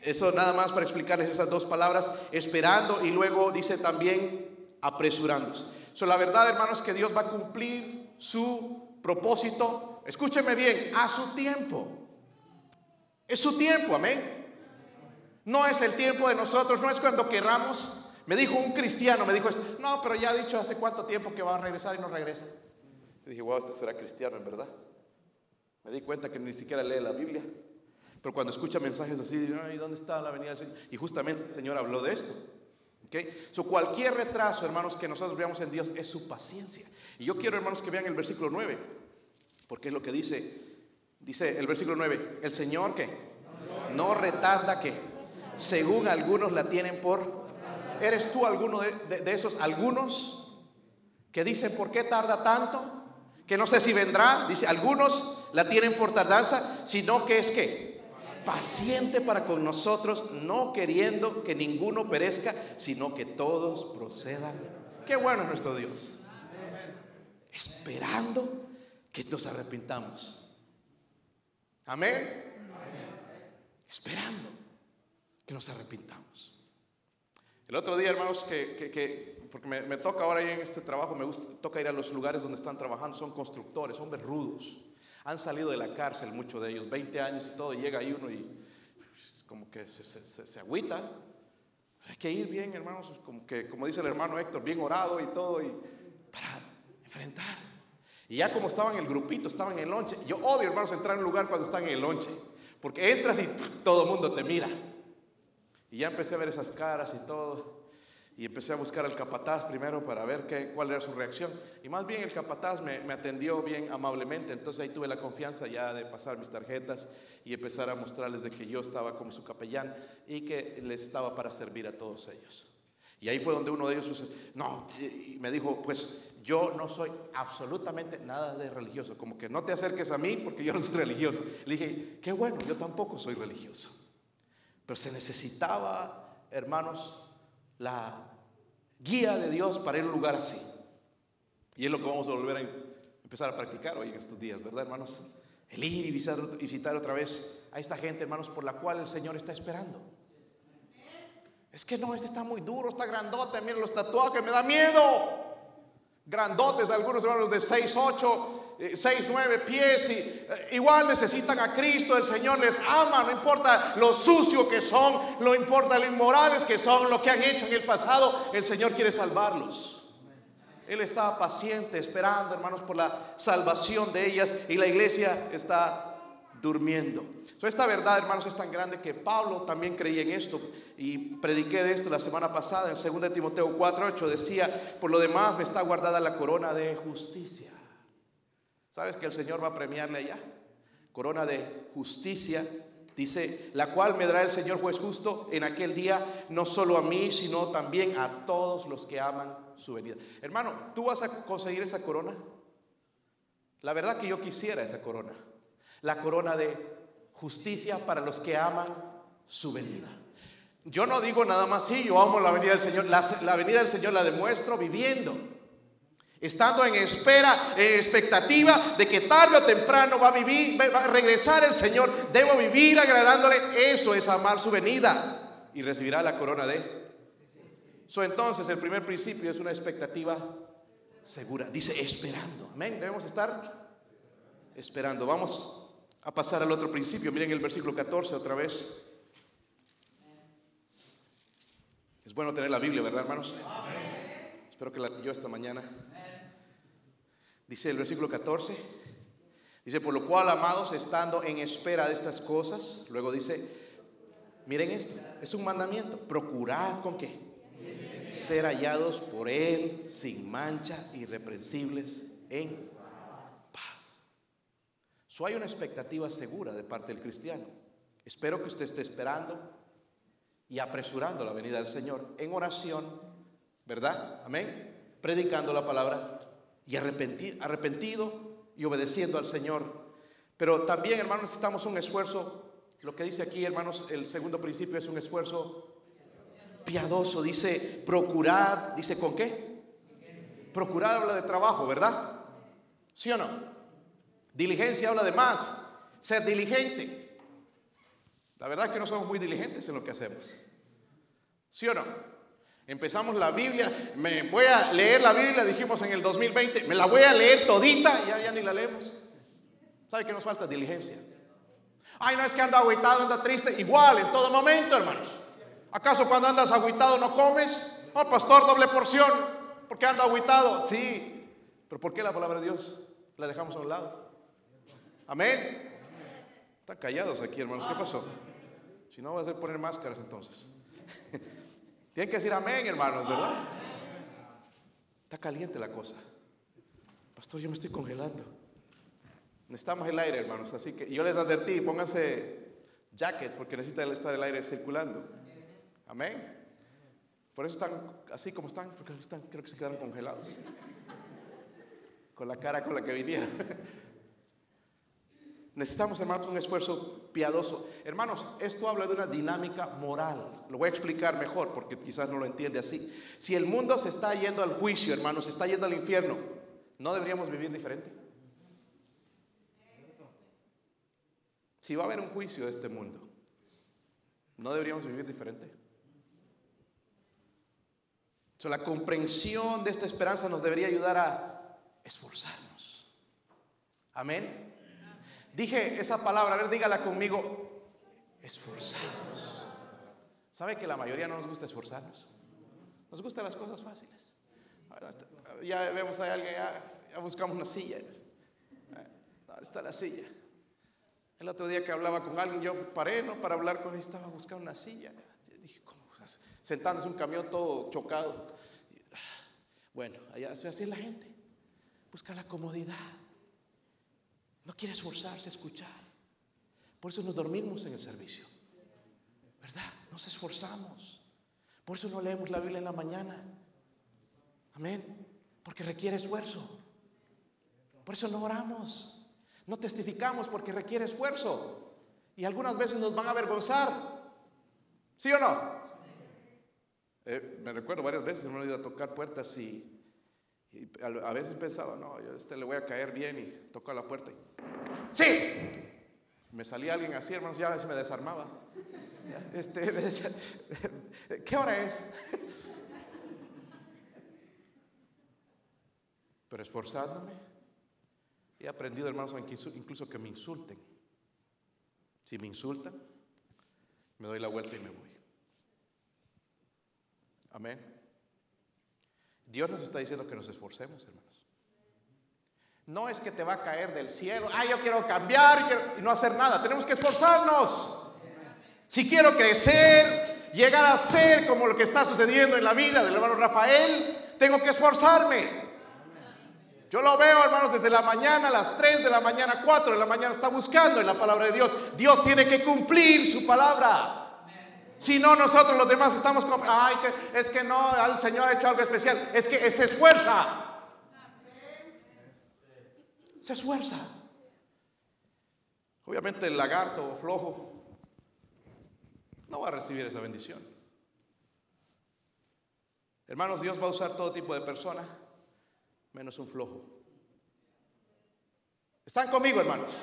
S1: Eso nada más para explicarles esas dos palabras, esperando y luego dice también apresurándose. So, la verdad, hermanos, que Dios va a cumplir su propósito. Escúcheme bien, a su tiempo. Es su tiempo, amén. No es el tiempo de nosotros, no es cuando querramos. Me dijo un cristiano, me dijo, no, pero ya ha dicho hace cuánto tiempo que va a regresar y no regresa. Dije, wow, este será cristiano en verdad. Me di cuenta que ni siquiera lee la Biblia. Pero cuando escucha mensajes así, ¿dónde está la venida del Señor? Y justamente el Señor habló de esto. ¿Okay? Cualquier retraso, hermanos, que nosotros veamos en Dios es su paciencia. Y yo quiero, hermanos, que vean el versículo 9, porque es lo que dice, dice el versículo 9, el Señor que no retarda que según algunos la tienen por... ¿Eres tú alguno de, esos algunos que dicen, ¿por qué tarda tanto? Que no sé si vendrá, dice, algunos la tienen por tardanza, sino que es que paciente para con nosotros, no queriendo que ninguno perezca, sino que todos procedan. Qué bueno es nuestro Dios. Esperando que nos arrepintamos. Amén. Esperando que nos arrepintamos. El otro día, hermanos, que, porque me, toca ahora en este trabajo, me gusta, toca ir a los lugares donde están trabajando, son constructores, hombres rudos. Han salido de la cárcel muchos de ellos, 20 años y todo, llega ahí uno y como que se, se, agüita. Hay que ir bien, hermanos, como, que, como dice el hermano Héctor, bien orado y todo, y para enfrentar. Y ya como estaban en el grupito, estaban en el lonche. Yo odio, hermanos, entrar en un lugar cuando están en el lonche, porque entras y todo el mundo te mira. Y ya empecé a ver esas caras y todo. Y empecé a buscar al capataz primero para ver qué, cuál era su reacción. Y más bien el capataz me, me, atendió bien amablemente. Entonces ahí tuve la confianza ya de pasar mis tarjetas y empezar a mostrarles de que yo estaba como su capellán y que les estaba para servir a todos ellos. Y ahí fue donde uno de ellos pues, no, y me dijo, pues yo no soy absolutamente nada de religioso. Como que no te acerques a mí porque yo no soy religioso. Le dije, qué bueno, yo tampoco soy religioso. Pero se necesitaba, hermanos, la guía de Dios para ir a un lugar así. Y es lo que vamos a volver a empezar a practicar hoy en estos días, ¿verdad, hermanos? El ir y visitar, visitar otra vez a esta gente, hermanos, por la cual el Señor está esperando. Es que no, este está muy duro, está grandote, miren los tatuajes, me da miedo. Grandotes, algunos hermanos de 6, 8, 6, 9 pies y eh, igual necesitan a Cristo, el Señor les ama, no importa lo sucio que son, no importa lo inmorales que son, lo que han hecho en el pasado, el Señor quiere salvarlos. Él está paciente, esperando, hermanos, por la salvación de ellas y la iglesia está durmiendo. esta verdad, hermanos, es tan grande que Pablo también creía en esto y prediqué de esto la semana pasada en 2 Timoteo 4:8 decía, por lo demás me está guardada la corona de justicia. ¿Sabes que el Señor va a premiarle allá? Corona de justicia Dice, la cual me dará el Señor juez justo en aquel día, no solo a mí, sino también a todos los que aman su venida. Hermano, ¿tú vas a conseguir esa corona? La verdad que yo quisiera esa corona. La corona de justicia para los que aman su venida. Yo no digo nada más, sí, yo amo la venida del Señor. La, la venida del Señor la demuestro viviendo. Estando en espera, en expectativa de que tarde o temprano va a vivir, va a regresar el Señor. Debo vivir agradándole. Eso es amar su venida y recibirá la corona de. Entonces, el primer principio es una expectativa segura. Dice esperando. Amén. Debemos estar esperando. Vamos a pasar al otro principio. Miren el versículo 14 otra vez. Es bueno tener la Biblia, ¿verdad, hermanos? Espero que la leyó esta mañana. Dice el versículo 14. Dice, por lo cual, amados, estando en espera de estas cosas, luego dice, miren esto, es un mandamiento, procurad con qué? Ser hallados por Él sin mancha, irreprensibles en paz. So hay una expectativa segura de parte del cristiano. Espero que usted esté esperando y apresurando la venida del Señor en oración, ¿verdad? Amén. Predicando la palabra y arrepentido y obedeciendo al Señor. Pero también, hermanos, necesitamos un esfuerzo. Lo que dice aquí, hermanos, el segundo principio es un esfuerzo piadoso. Dice, procurad, dice, ¿con qué? Procurad habla de trabajo, ¿verdad? ¿Sí o no? Diligencia habla de más, ser diligente. La verdad es que no somos muy diligentes en lo que hacemos. ¿Sí o no? Empezamos la Biblia, me voy a leer la Biblia, dijimos en el 2020, me la voy a leer todita, ya, ni la leemos. ¿Sabe que nos falta diligencia? Ay, no es que anda agüitado, anda triste, igual en todo momento, hermanos. ¿Acaso cuando andas agüitado no comes? Oh, pastor, doble porción. ¿Por qué anda agüitado? Sí, pero ¿por qué la palabra de Dios la dejamos a un lado? Amén. Están callados aquí, hermanos. ¿Qué pasó? Si no, vas a poner máscaras entonces. Tienen que decir amén, hermanos, ¿verdad? Está caliente la cosa. Pastor, yo me estoy congelando. Necesitamos el aire, hermanos. Así que yo les advertí, pónganse jackets porque necesita estar el aire circulando. Amén. Por eso están así como están, porque están, creo que se quedaron congelados. Con la cara con la que vinieron. Necesitamos, hermanos, un esfuerzo piadoso. Hermanos, esto habla de una dinámica moral. Lo voy a explicar mejor porque quizás no lo entiende así. Si el mundo se está yendo al juicio, hermanos, se está yendo al infierno, ¿no deberíamos vivir diferente? Si va a haber un juicio de este mundo, ¿no deberíamos vivir diferente? la comprensión de esta esperanza nos debería ayudar a esforzarnos. Amén. Dije esa palabra, a ver, dígala conmigo, esforzarnos. ¿Sabe que la mayoría no nos gusta esforzarnos? Nos gustan las cosas fáciles. Ya vemos a alguien, ya, buscamos una silla. ¿Dónde está la silla? El otro día que hablaba con alguien, yo paré ¿no? para hablar con él, estaba buscando una silla. dije, ¿cómo? Sentándose un camión todo chocado. Bueno, allá así es la gente. Busca la comodidad. No quiere esforzarse a escuchar. Por eso nos dormimos en el servicio. ¿Verdad? Nos esforzamos. Por eso no leemos la Biblia en la mañana. Amén. Porque requiere esfuerzo. Por eso no oramos. No testificamos porque requiere esfuerzo. Y algunas veces nos van a avergonzar. ¿Sí o no? Eh, me recuerdo varias veces me he ido a tocar puertas y, Y a veces pensaba, no, yo a este le voy a caer bien y toco la puerta y ¡Sí! Me salía alguien así, hermanos, ya me desarmaba. Este, ¿Qué hora es? Pero esforzándome, he aprendido, hermanos, incluso que me insulten. Si me insultan, me doy la vuelta y me voy. Amén. Dios nos está diciendo que nos esforcemos, hermanos. No es que te va a caer del cielo, ah, yo quiero cambiar y no hacer nada. Tenemos que esforzarnos. Si quiero crecer, llegar a ser como lo que está sucediendo en la vida del hermano Rafael, tengo que esforzarme. Yo lo veo, hermanos, desde la mañana, a las 3 de la mañana, 4 de la mañana, está buscando en la palabra de Dios. Dios tiene que cumplir su palabra. Si no, nosotros los demás estamos como, ay, que, es que no, el Señor ha hecho algo especial. Es que se esfuerza. Se esfuerza. Obviamente el lagarto flojo no va a recibir esa bendición. Hermanos, Dios va a usar todo tipo de personas, menos un flojo. ¿Están conmigo, hermanos?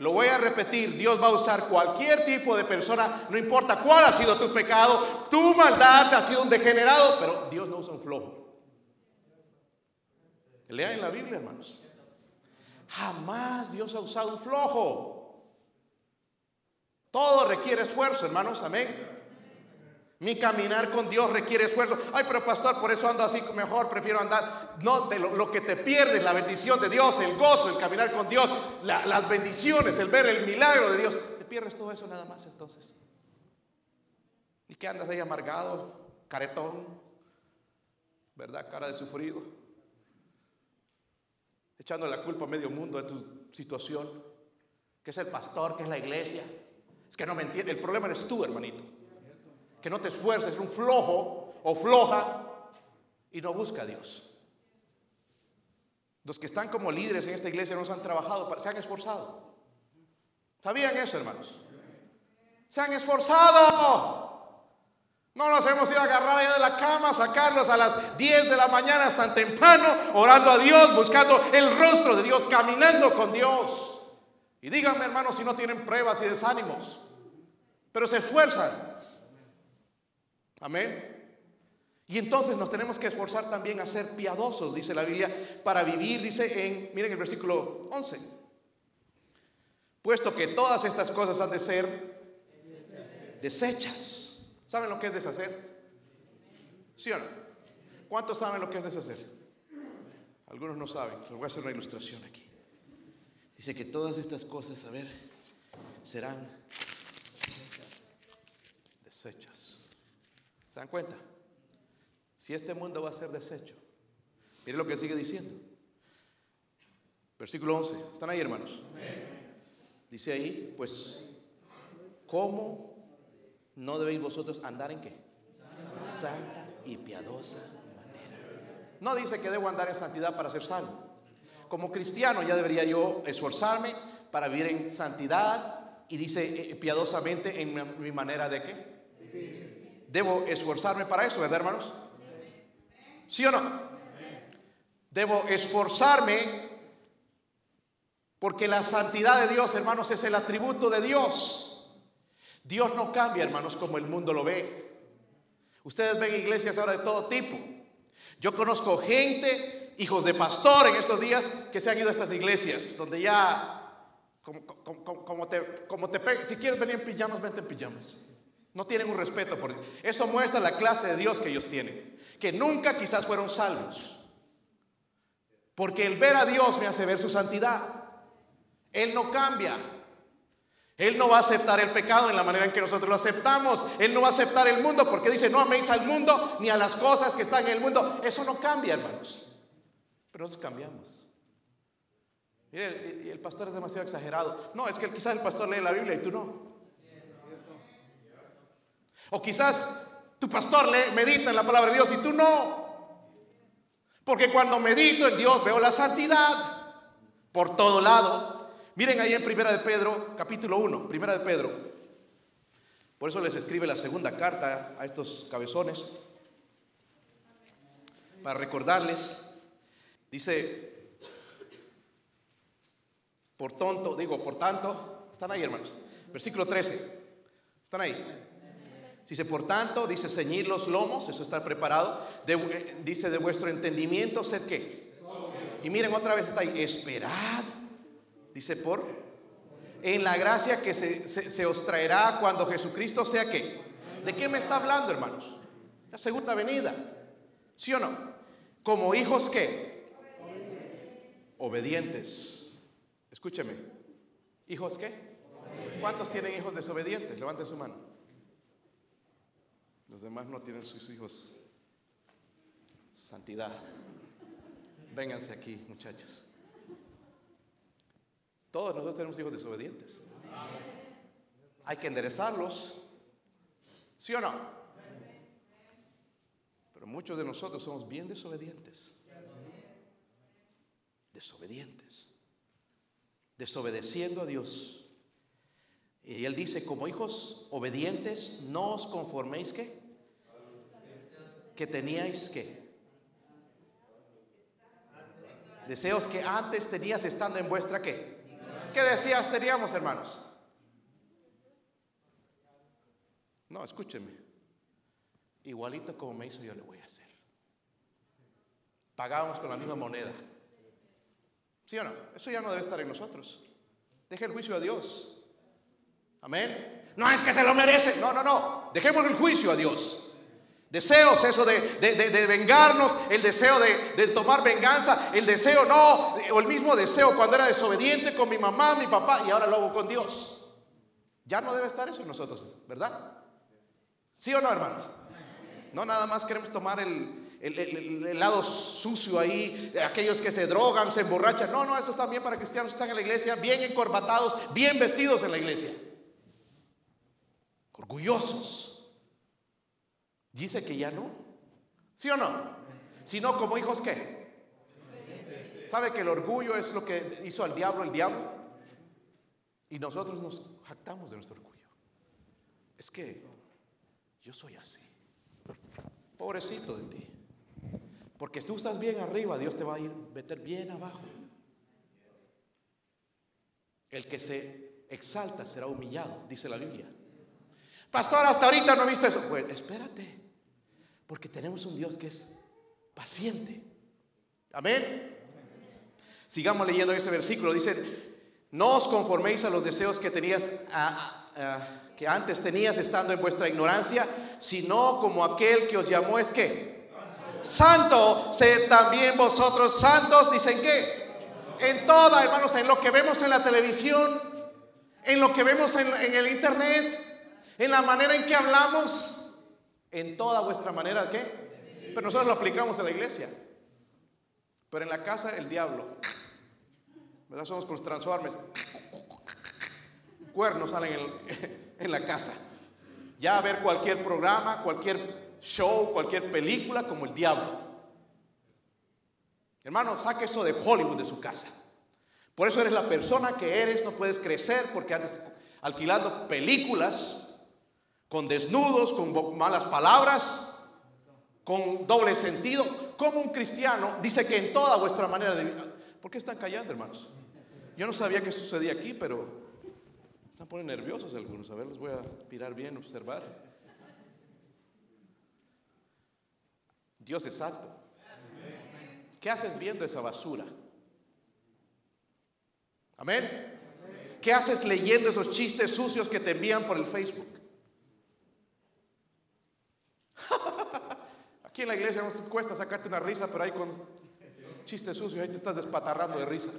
S1: Lo voy a repetir, Dios va a usar cualquier tipo de persona, no importa cuál ha sido tu pecado, tu maldad ha sido un degenerado, pero Dios no usa un flojo. Lean en la Biblia, hermanos. Jamás Dios ha usado un flojo. Todo requiere esfuerzo, hermanos, amén. Mi caminar con Dios requiere esfuerzo. Ay, pero pastor, por eso ando así mejor, prefiero andar. No, lo, lo, que te pierdes, la bendición de Dios, el gozo, el caminar con Dios, las bendiciones, el ver el milagro de Dios. Te pierdes todo eso nada más entonces. ¿Y qué andas ahí amargado, caretón? ¿Verdad? Cara de sufrido. Echando la culpa a medio mundo de tu situación. Que es el pastor, que es la iglesia. Es que no me entiende. El problema eres tú, hermanito que no te esfuerces, un flojo o floja y no busca a Dios. Los que están como líderes en esta iglesia no se han trabajado, se han esforzado. ¿Sabían eso, hermanos? Se han esforzado. No nos hemos ido a agarrar allá de la cama, sacarlos a las 10 de la mañana hasta temprano, orando a Dios, buscando el rostro de Dios, caminando con Dios. Y díganme, hermanos, si no tienen pruebas y desánimos, pero se esfuerzan. Amén. Y entonces nos tenemos que esforzar también a ser piadosos, dice la Biblia, para vivir, dice en, miren el versículo 11. Puesto que todas estas cosas han de ser desechas. ¿Saben lo que es deshacer? ¿Sí o no? ¿Cuántos saben lo que es deshacer? Algunos no saben. Voy a hacer una ilustración aquí. Dice que todas estas cosas, a ver, serán desechas. ¿Se dan cuenta? Si este mundo va a ser deshecho, mire lo que sigue diciendo. Versículo 11. ¿Están ahí, hermanos? Dice ahí, pues, ¿cómo no debéis vosotros andar en qué? Santa y piadosa manera. No dice que debo andar en santidad para ser salvo. Como cristiano ya debería yo esforzarme para vivir en santidad y dice eh, piadosamente en mi manera de qué? Debo esforzarme para eso, ¿verdad, hermanos? ¿Sí o no? Debo esforzarme porque la santidad de Dios, hermanos, es el atributo de Dios. Dios no cambia, hermanos, como el mundo lo ve. Ustedes ven iglesias ahora de todo tipo. Yo conozco gente, hijos de pastor en estos días, que se han ido a estas iglesias, donde ya, como, te, como te si quieres venir en pijamas, vente en pijamas. No tienen un respeto por Dios. Eso muestra la clase de Dios que ellos tienen. Que nunca quizás fueron salvos. Porque el ver a Dios me hace ver su santidad. Él no cambia. Él no va a aceptar el pecado en la manera en que nosotros lo aceptamos. Él no va a aceptar el mundo porque dice, no améis al mundo ni a las cosas que están en el mundo. Eso no cambia, hermanos. Pero nosotros cambiamos. Mire, el pastor es demasiado exagerado. No, es que quizás el pastor lee la Biblia y tú no. O quizás tu pastor le medita en la palabra de Dios y tú no. Porque cuando medito en Dios veo la santidad por todo lado. Miren ahí en Primera de Pedro, capítulo 1, Primera de Pedro. Por eso les escribe la segunda carta a estos cabezones. Para recordarles Dice, por tonto, digo, por tanto, están ahí hermanos. Versículo 13, están ahí. Dice, por tanto, dice, ceñir los lomos, eso está preparado. dice, de vuestro entendimiento, sed qué. Y miren, otra vez está ahí, esperad. Dice, por. En la gracia que se, se os traerá cuando Jesucristo sea qué. ¿De qué me está hablando, hermanos? La segunda venida. ¿Sí o no? Como hijos qué? Obedientes. Escúcheme. ¿Hijos qué? ¿Cuántos tienen hijos desobedientes? Levanten su mano. Los demás no tienen sus hijos santidad. Vénganse aquí, muchachos. Todos nosotros tenemos hijos desobedientes. Hay que enderezarlos. ¿Sí o no? Pero muchos de nosotros somos bien desobedientes. Desobedientes. Desobedeciendo a Dios. Y Él dice, como hijos obedientes, no os conforméis que que teníais que deseos que antes tenías estando en vuestra qué. ¿Qué decías teníamos, hermanos? No, escúcheme. Igualito como me hizo yo le voy a hacer. Pagábamos con la misma moneda. ¿Sí o no? Eso ya no debe estar en nosotros. Deje el juicio a Dios. Amén. No es que se lo merece. No, no, no. Dejemos el juicio a Dios. Deseos, eso de, de, vengarnos, el deseo de, tomar venganza, el deseo no, o el mismo deseo cuando era desobediente con mi mamá, mi papá, y ahora lo hago con Dios. Ya no debe estar eso en nosotros, ¿verdad? ¿Sí o no, hermanos? No nada más queremos tomar el, el, lado sucio ahí, aquellos que se drogan, se emborrachan. No, no, eso está bien para cristianos que están en la iglesia, bien encorbatados, bien vestidos en la iglesia. Orgullosos. Dice que ya no. ¿Sí o no? Sino como hijos qué. ¿Sabe que el orgullo es lo que hizo al diablo el diablo? Y nosotros nos jactamos de nuestro orgullo. Es que yo soy así. Pobrecito de ti. Porque si tú estás bien arriba, Dios te va a ir meter bien abajo. El que se exalta será humillado, dice la Biblia. Pastor, hasta ahorita no he visto eso. Bueno, espérate. Porque tenemos un Dios que es paciente. Amén. Sigamos leyendo ese versículo. Dice, no os conforméis a los deseos que tenías que antes tenías estando en vuestra ignorancia, sino como aquel que os llamó es que santo, sed también vosotros santos, dicen que en toda, hermanos, en lo que vemos en la televisión, en lo que vemos en el internet, en la manera en que hablamos, en toda vuestra manera, ¿qué? Pero nosotros lo aplicamos en la iglesia. Pero en la casa el diablo. ¿Verdad? Somos con los transformes. Cuernos salen en, en la casa. Ya a ver cualquier programa, cualquier show, cualquier película como el diablo. Hermano, saque eso de Hollywood de su casa. Por eso eres la persona que eres, no puedes crecer porque andas alquilando películas con desnudos, con malas palabras, con doble sentido. Como un cristiano dice que en toda vuestra manera de vivir. ¿Por qué están callando, hermanos? Yo no sabía que sucedía aquí, pero están poniendo nerviosos algunos. A ver, los voy a pirar bien, observar. Dios es santo. ¿Qué haces viendo esa basura? Amén. ¿Qué haces leyendo esos chistes sucios que te envían por el Facebook? En la iglesia nos cuesta sacarte una risa, pero ahí con chistes sucios, ahí te estás despatarrando de risa.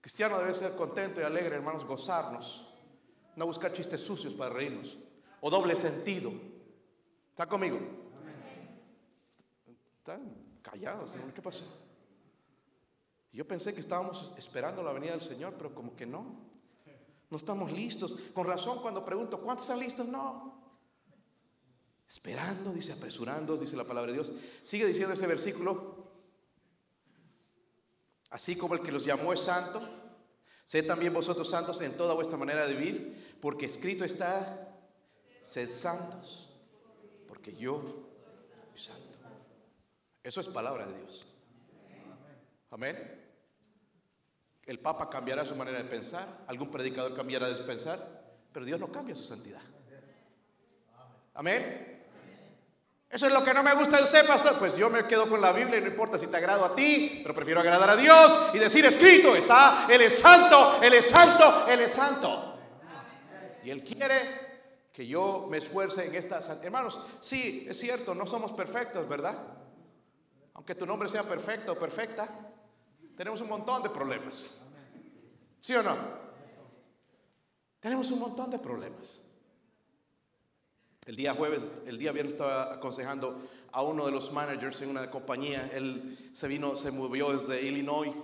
S1: Cristiano debe ser contento y alegre, hermanos, gozarnos. No buscar chistes sucios para reírnos. O doble sentido. ¿Está conmigo? Están callados. ¿Qué pasó? Yo pensé que estábamos esperando la venida del Señor, pero como que no. No estamos listos. Con razón cuando pregunto, ¿cuántos están listos? No. Esperando, dice, apresurando, dice la palabra de Dios. Sigue diciendo ese versículo. Así como el que los llamó es santo, sed también vosotros santos en toda vuestra manera de vivir, porque escrito está, sed santos, porque yo soy santo. Eso es palabra de Dios. Amén. El Papa cambiará su manera de pensar, algún predicador cambiará de pensar, pero Dios no cambia su santidad. Amén. Eso es lo que no me gusta de usted, pastor. Pues yo me quedo con la Biblia y no importa si te agrado a ti, pero prefiero agradar a Dios y decir escrito, está, Él es santo, Él es santo, Él es santo. Y Él quiere que yo me esfuerce en esta santidad. Hermanos, sí, es cierto, no somos perfectos, ¿verdad? Aunque tu nombre sea perfecto o perfecta, tenemos un montón de problemas. ¿Sí o no? Tenemos un montón de problemas. El día jueves, el día viernes estaba aconsejando a uno de los managers en una compañía. Él se vino, se movió desde Illinois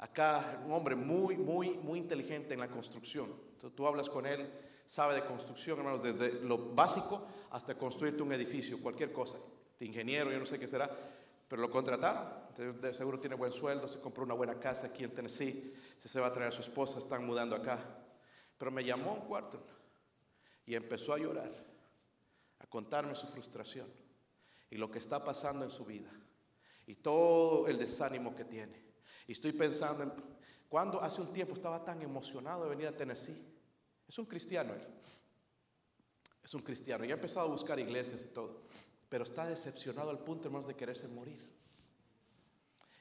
S1: acá, un hombre muy, muy, muy inteligente en la construcción. Entonces, tú hablas con él, sabe de construcción, hermanos, desde lo básico hasta construirte un edificio, cualquier cosa. De ingeniero, yo no sé qué será, pero lo contrataron. De seguro tiene buen sueldo, se compró una buena casa aquí en Tennessee, se, va a traer a su esposa, están mudando acá. Pero me llamó un cuarto y empezó a llorar contarme su frustración y lo que está pasando en su vida y todo el desánimo que tiene. Y estoy pensando en cuando hace un tiempo estaba tan emocionado de venir a Tennessee. Es un cristiano él. Es un cristiano. Y ha empezado a buscar iglesias y todo. Pero está decepcionado al punto, hermanos, de quererse morir.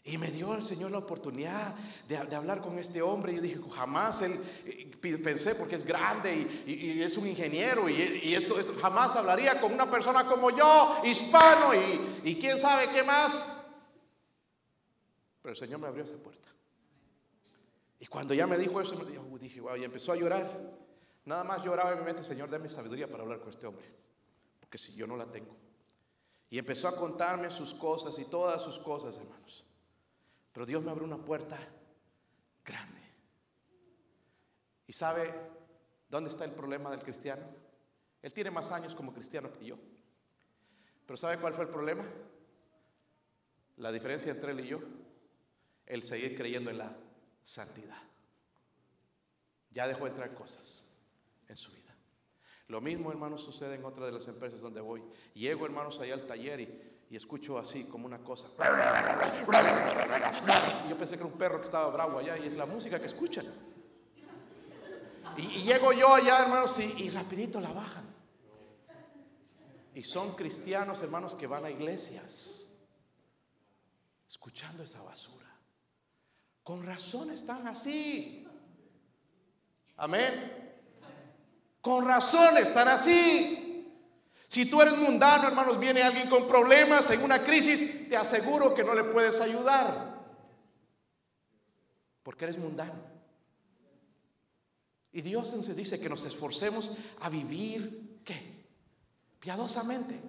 S1: Y me dio el Señor la oportunidad de, hablar con este hombre. Yo dije, jamás él, pensé porque es grande y, es un ingeniero y, esto, jamás hablaría con una persona como yo, hispano y, quién sabe qué más. Pero el Señor me abrió esa puerta. Y cuando ya me dijo eso, me dijo, dije, wow, y empezó a llorar. Nada más lloraba en mi mente, Señor, dame sabiduría para hablar con este hombre. Porque si yo no la tengo. Y empezó a contarme sus cosas y todas sus cosas, hermanos. Pero Dios me abrió una puerta grande. ¿Y sabe dónde está el problema del cristiano? Él tiene más años como cristiano que yo. Pero ¿sabe cuál fue el problema? La diferencia entre él y yo, el seguir creyendo en la santidad. Ya dejó entrar cosas en su vida. Lo mismo, hermanos, sucede en otra de las empresas donde voy. Llego, hermanos, allá al taller y y escucho así como una cosa. yo pensé que era un perro que estaba bravo allá y es la música que escuchan. Y, llego yo allá, hermanos, y, y rapidito la bajan. Y son cristianos, hermanos, que van a iglesias escuchando esa basura. Con razón están así. Amén. Con razón están así. Si tú eres mundano, hermanos, viene alguien con problemas en una crisis, te aseguro que no le puedes ayudar. Porque eres mundano. Y Dios entonces dice que nos esforcemos a vivir, ¿qué? Piadosamente.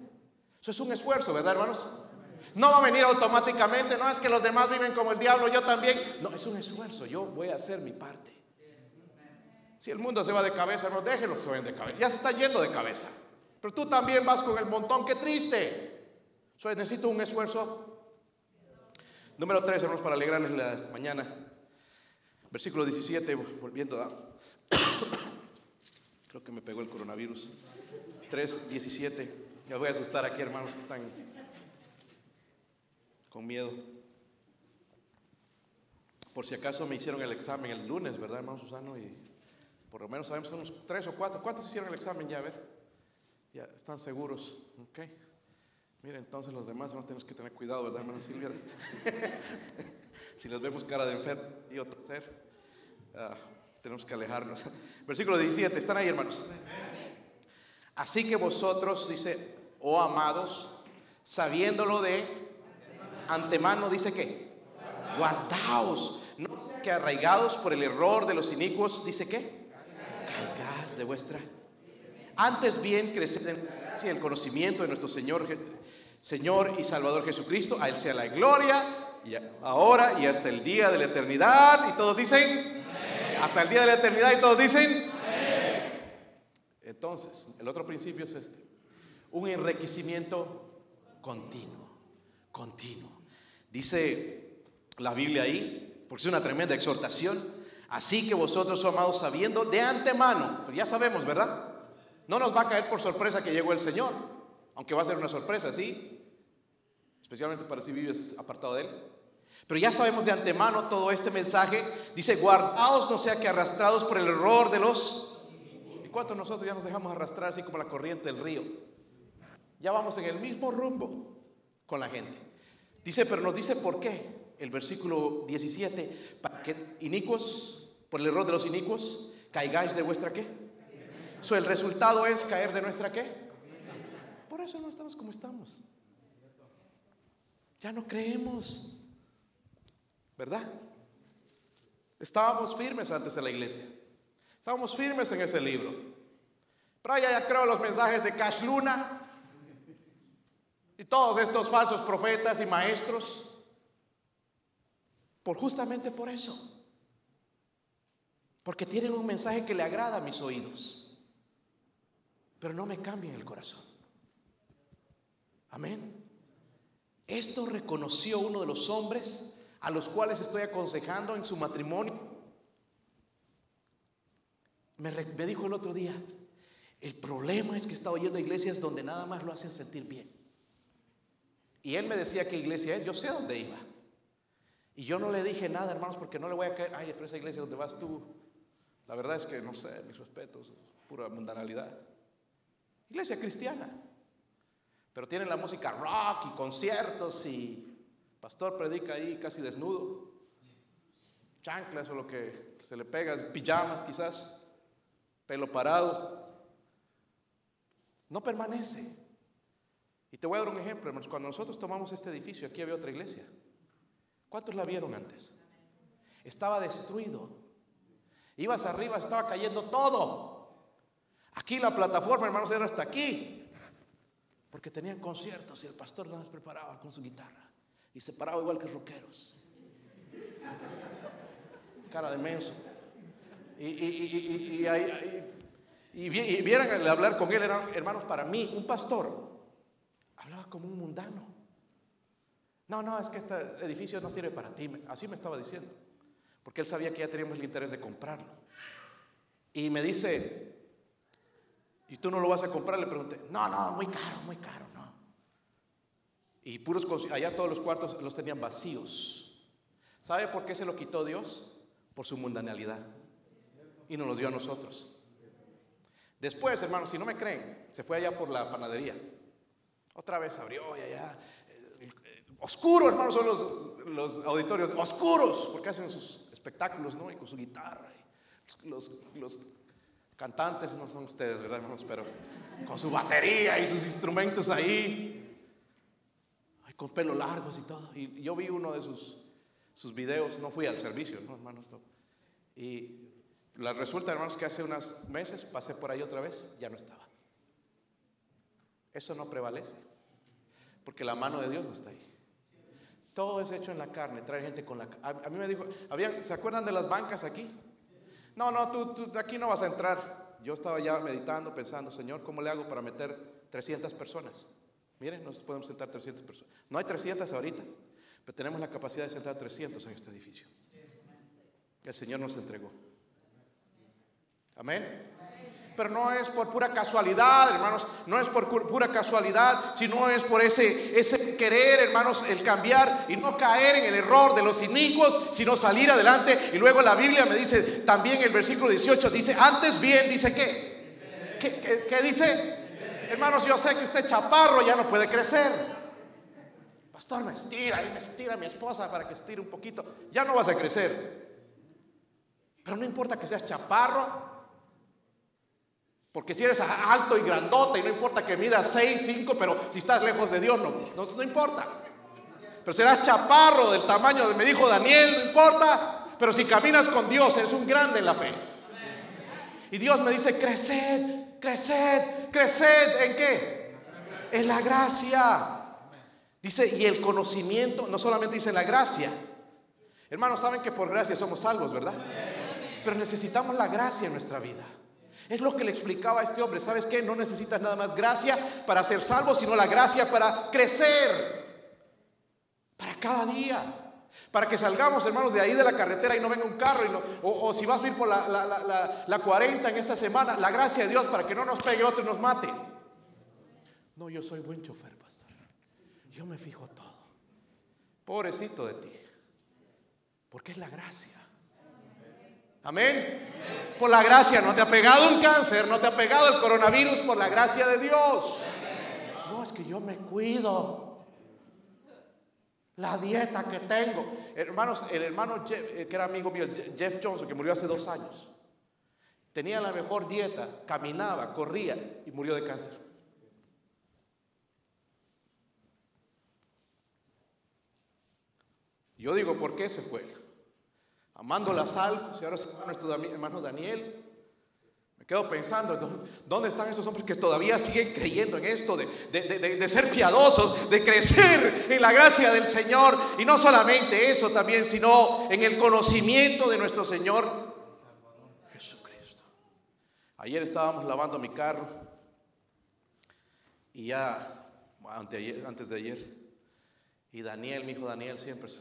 S1: Eso es un esfuerzo, ¿verdad, hermanos? No va a venir automáticamente, no es que los demás viven como el diablo, yo también. No, es un esfuerzo, yo voy a hacer mi parte. Si el mundo se va de cabeza, no déjenlo que se vayan de cabeza. Ya se está yendo de cabeza. Pero tú también vas con el montón, qué triste. Necesito un esfuerzo. Número 3, hermanos, para alegrarles la mañana. Versículo 17, volviendo. Creo que me pegó el coronavirus. 3, 17. Ya voy a asustar aquí, hermanos, que están con miedo. Por si acaso me hicieron el examen el lunes, ¿verdad, hermano Susano? Y por lo menos sabemos unos tres o cuatro. ¿Cuántos hicieron el examen ya? A ver. Están seguros, ¿ok? Mira, entonces los demás no tenemos que tener cuidado, ¿verdad, hermana Silvia? si les vemos cara de enfermo y otro ah, tenemos que alejarnos. Versículo 17, ¿están ahí, hermanos? Así que vosotros, dice, oh amados, sabiéndolo de antemano, dice que guardaos, no que arraigados por el error de los inicuos, dice que caigas de vuestra antes bien, crecer en el conocimiento de nuestro Señor, Señor y Salvador Jesucristo. A Él sea la gloria, y ahora y hasta el día de la eternidad. Y todos dicen, hasta el día de la eternidad. Y todos dicen, entonces, el otro principio es este: un enriquecimiento continuo, continuo. Dice la Biblia ahí, porque es una tremenda exhortación. Así que vosotros, amados, sabiendo de antemano, pues ya sabemos, ¿verdad? No nos va a caer por sorpresa que llegó el Señor, aunque va a ser una sorpresa, ¿sí? especialmente para si vives apartado de Él. Pero ya sabemos de antemano todo este mensaje. Dice, guardaos no sea que arrastrados por el error de los... ¿Y cuántos nosotros ya nos dejamos arrastrar así como la corriente del río? Ya vamos en el mismo rumbo con la gente. Dice, pero nos dice por qué. El versículo 17, para que inicuos, por el error de los inicuos, caigáis de vuestra qué. So, el resultado es caer de nuestra qué. Por eso no estamos como estamos. Ya no creemos. ¿Verdad? Estábamos firmes antes de la iglesia. Estábamos firmes en ese libro. Pero ya, ya creo los mensajes de Cash Luna y todos estos falsos profetas y maestros. Por justamente por eso. Porque tienen un mensaje que le agrada a mis oídos. Pero no me cambien el corazón. Amén. Esto reconoció uno de los hombres a los cuales estoy aconsejando en su matrimonio. Me, dijo el otro día, el problema es que estaba yendo a iglesias donde nada más lo hacen sentir bien. Y él me decía qué iglesia es, yo sé dónde iba. Y yo no le dije nada, hermanos, porque no le voy a caer, ay, pero esa iglesia donde vas tú, la verdad es que no sé, mis respetos, pura mundanalidad. Iglesia cristiana. Pero tienen la música rock y conciertos y pastor predica ahí casi desnudo. Chanclas o lo que se le pega, pijamas quizás, pelo parado. No permanece. Y te voy a dar un ejemplo, hermanos. Cuando nosotros tomamos este edificio, aquí había otra iglesia. ¿Cuántos la vieron antes? Estaba destruido. Ibas arriba, estaba cayendo todo. Aquí la plataforma, hermanos, era hasta aquí. Porque tenían conciertos y el pastor las preparaba con su guitarra. Y se paraba igual que rockeros. Cara de menso. Y, y, y, y vieran hablar con él, eran hermanos, para mí, un pastor hablaba como un mundano. No, no, es que este edificio no sirve para ti. Así me estaba diciendo. Porque él sabía que ya teníamos el interés de comprarlo. Y me dice, ¿y tú no lo vas a comprar? Le pregunté, no, no, muy caro, muy caro, no. Y puros, allá todos los cuartos los tenían vacíos. ¿Sabe por qué se lo quitó Dios? Por su mundanalidad. Y nos los dio a nosotros. Después, hermanos, si no me creen, se fue allá por la panadería. Otra vez abrió y allá Oscuro, hermanos, son los, los, auditorios, oscuros, porque hacen sus espectáculos, ¿no? Y con su guitarra. Los, los, cantantes no son ustedes, ¿verdad, hermanos? Pero con su batería y sus instrumentos ahí. con pelo largos y todo. Y yo vi uno de sus, sus videos, no fui al servicio, ¿no, hermanos? Y la resulta, hermanos, que hace unos meses pasé por ahí otra vez, ya no estaba. Eso no prevalece, porque la mano de Dios no está ahí. Todo es hecho en la carne, trae gente con la a, a mí me dijo, ¿se acuerdan de las bancas aquí? No, no, tú, tú aquí no vas a entrar. Yo estaba ya meditando, pensando, Señor, ¿cómo le hago para meter 300 personas? Miren, nos podemos sentar 300 personas. No hay 300 ahorita, pero tenemos la capacidad de sentar 300 en este edificio. El Señor nos entregó. Amén pero no es por pura casualidad, hermanos, no es por pura casualidad, sino es por ese, ese querer, hermanos, el cambiar y no caer en el error de los inicuos, sino salir adelante. Y luego la Biblia me dice, también el versículo 18 dice, antes bien, dice qué, ¿qué, dice? Hermanos, yo sé que este chaparro ya no puede crecer. Pastor, me estira me estira mi esposa para que estire un poquito. Ya no vas a crecer. Pero no importa que seas chaparro, porque si eres alto y grandote y no importa que midas 6, 5, pero si estás lejos de Dios, no, no, importa. Pero serás chaparro del tamaño de, me dijo Daniel, no importa. Pero si caminas con Dios, eres un grande en la fe. Y Dios me dice, creced, creced, creced. ¿En qué? En la gracia. Dice, y el conocimiento, no solamente dice la gracia. Hermanos, saben que por gracia somos salvos, ¿verdad? Pero necesitamos la gracia en nuestra vida. Es lo que le explicaba a este hombre. ¿Sabes qué? No necesitas nada más gracia para ser salvo, sino la gracia para crecer. Para cada día. Para que salgamos, hermanos, de ahí de la carretera y no venga un carro. o, si vas a ir por la, la, la 40 en esta semana, la gracia de Dios para que no nos pegue otro y nos mate. No, yo soy buen chofer, pastor. Yo me fijo todo. Pobrecito de ti. Porque es la gracia. Amén. Por la gracia no te ha pegado un cáncer, no te ha pegado el coronavirus por la gracia de Dios. No, es que yo me cuido. La dieta que tengo. Hermanos, el hermano eh, que era amigo mío, Jeff Johnson, que murió hace dos años, tenía la mejor dieta, caminaba, corría y murió de cáncer. Yo digo, ¿por qué se fue? Amando la sal, si se nuestro hermano Daniel, me quedo pensando, ¿dónde están estos hombres que todavía siguen creyendo en esto de, ser piadosos, de crecer en la gracia del Señor? Y no solamente eso también, sino en el conocimiento de nuestro Señor Jesucristo. Ayer estábamos lavando mi carro y ya, antes de ayer, y Daniel, mi hijo Daniel, siempre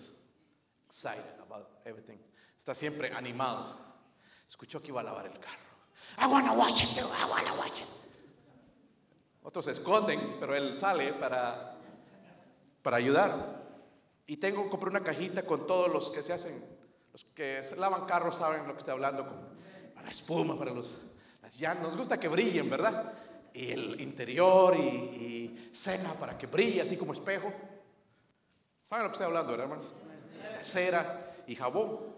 S1: excited about everything. Está siempre animado. Escuchó que iba a lavar el carro. I wanna watch it, I wanna watch it. Otros se esconden, pero él sale para, para ayudar. Y tengo, compré una cajita con todos los que se hacen, los que lavan carros saben lo que estoy hablando, con, para espuma, para los, ya nos gusta que brillen, ¿verdad? Y el interior y, y cena para que brille así como espejo. ¿Saben lo que estoy hablando, hermanos? cera y jabón.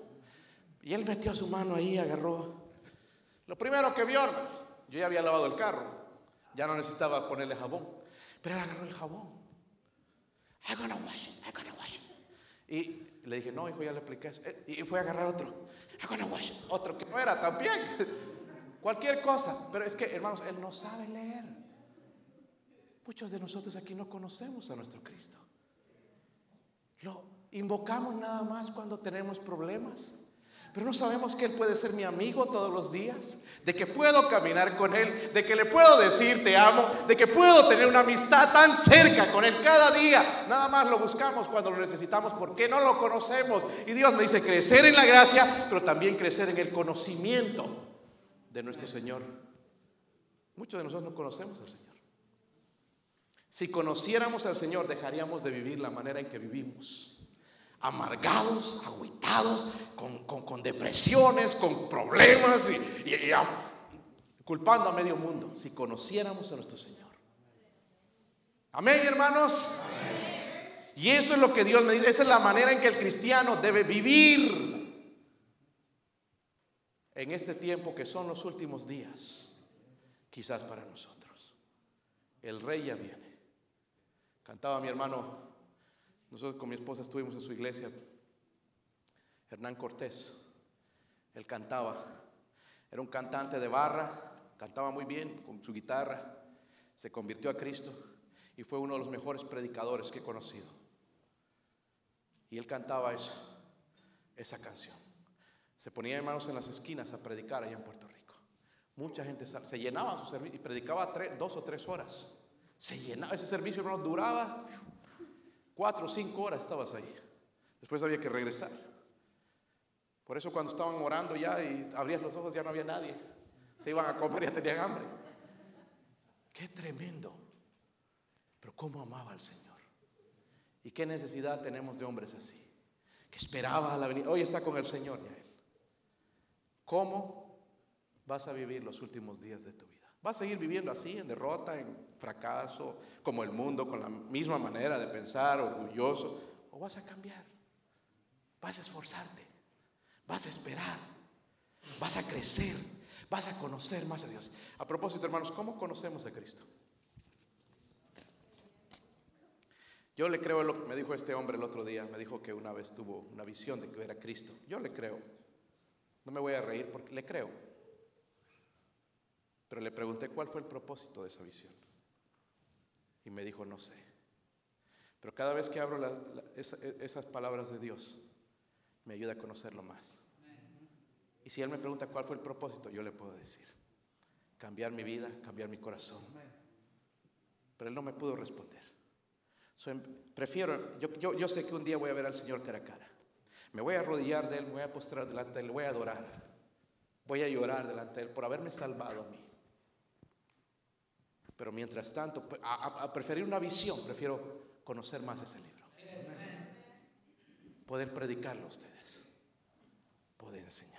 S1: Y él metió su mano ahí, agarró. Lo primero que vio, yo ya había lavado el carro, ya no necesitaba ponerle jabón, pero él agarró el jabón. I'm gonna wash it, I'm gonna wash it. Y le dije, no, hijo, ya le expliqué eso. Eh, y fue a agarrar otro. I'm gonna wash it. Otro que no era también. Cualquier cosa. Pero es que, hermanos, él no sabe leer. Muchos de nosotros aquí no conocemos a nuestro Cristo. Lo, Invocamos nada más cuando tenemos problemas. Pero no sabemos que Él puede ser mi amigo todos los días, de que puedo caminar con Él, de que le puedo decir te amo, de que puedo tener una amistad tan cerca con Él cada día. Nada más lo buscamos cuando lo necesitamos porque no lo conocemos. Y Dios me dice crecer en la gracia, pero también crecer en el conocimiento de nuestro Señor. Muchos de nosotros no conocemos al Señor. Si conociéramos al Señor, dejaríamos de vivir la manera en que vivimos amargados, aguitados, con, depresiones, con problemas y, culpando a medio mundo si conociéramos a nuestro Señor. Amén, hermanos. Y eso es lo que Dios me dice, esa es la manera en que el cristiano debe vivir en este tiempo que son los últimos días, quizás para nosotros. El rey ya viene. Cantaba mi hermano nosotros con mi esposa estuvimos en su iglesia. Hernán Cortés, él cantaba. Era un cantante de barra, cantaba muy bien con su guitarra. Se convirtió a Cristo y fue uno de los mejores predicadores que he conocido. Y él cantaba esa canción. Se ponía hermanos en las esquinas a predicar allá en Puerto Rico. Mucha gente se llenaba su servicio y predicaba dos o tres horas. Se llenaba ese servicio, hermanos, duraba Cuatro o cinco horas estabas ahí. Después había que regresar. Por eso cuando estaban orando ya y abrías los ojos ya no había nadie. Se iban a comer y ya tenían hambre. Qué tremendo. Pero cómo amaba al Señor. Y qué necesidad tenemos de hombres así. Que esperaba la venida. Hoy está con el Señor ya él. ¿Cómo vas a vivir los últimos días de tu vida? ¿Vas a seguir viviendo así, en derrota, en fracaso, como el mundo, con la misma manera de pensar, orgulloso? ¿O vas a cambiar? Vas a esforzarte, vas a esperar, vas a crecer, vas a conocer más a Dios. A propósito, hermanos, ¿cómo conocemos a Cristo? Yo le creo me dijo este hombre el otro día. Me dijo que una vez tuvo una visión de que era Cristo. Yo le creo. No me voy a reír porque le creo. Pero le pregunté cuál fue el propósito de esa visión. Y me dijo, no sé. Pero cada vez que abro esas palabras de Dios, me ayuda a conocerlo más. Y si Él me pregunta cuál fue el propósito, yo le puedo decir, cambiar mi vida, cambiar mi corazón. Pero Él no me pudo responder. prefiero, yo, yo, yo sé que un día voy a ver al Señor cara a cara. Me voy a arrodillar de Él, me voy a postrar delante de Él, voy a adorar. Voy a llorar delante de Él por haberme salvado a mí. Pero mientras tanto, a, preferir una visión, prefiero conocer más ese libro. poder predicarlo a ustedes, poder enseñar.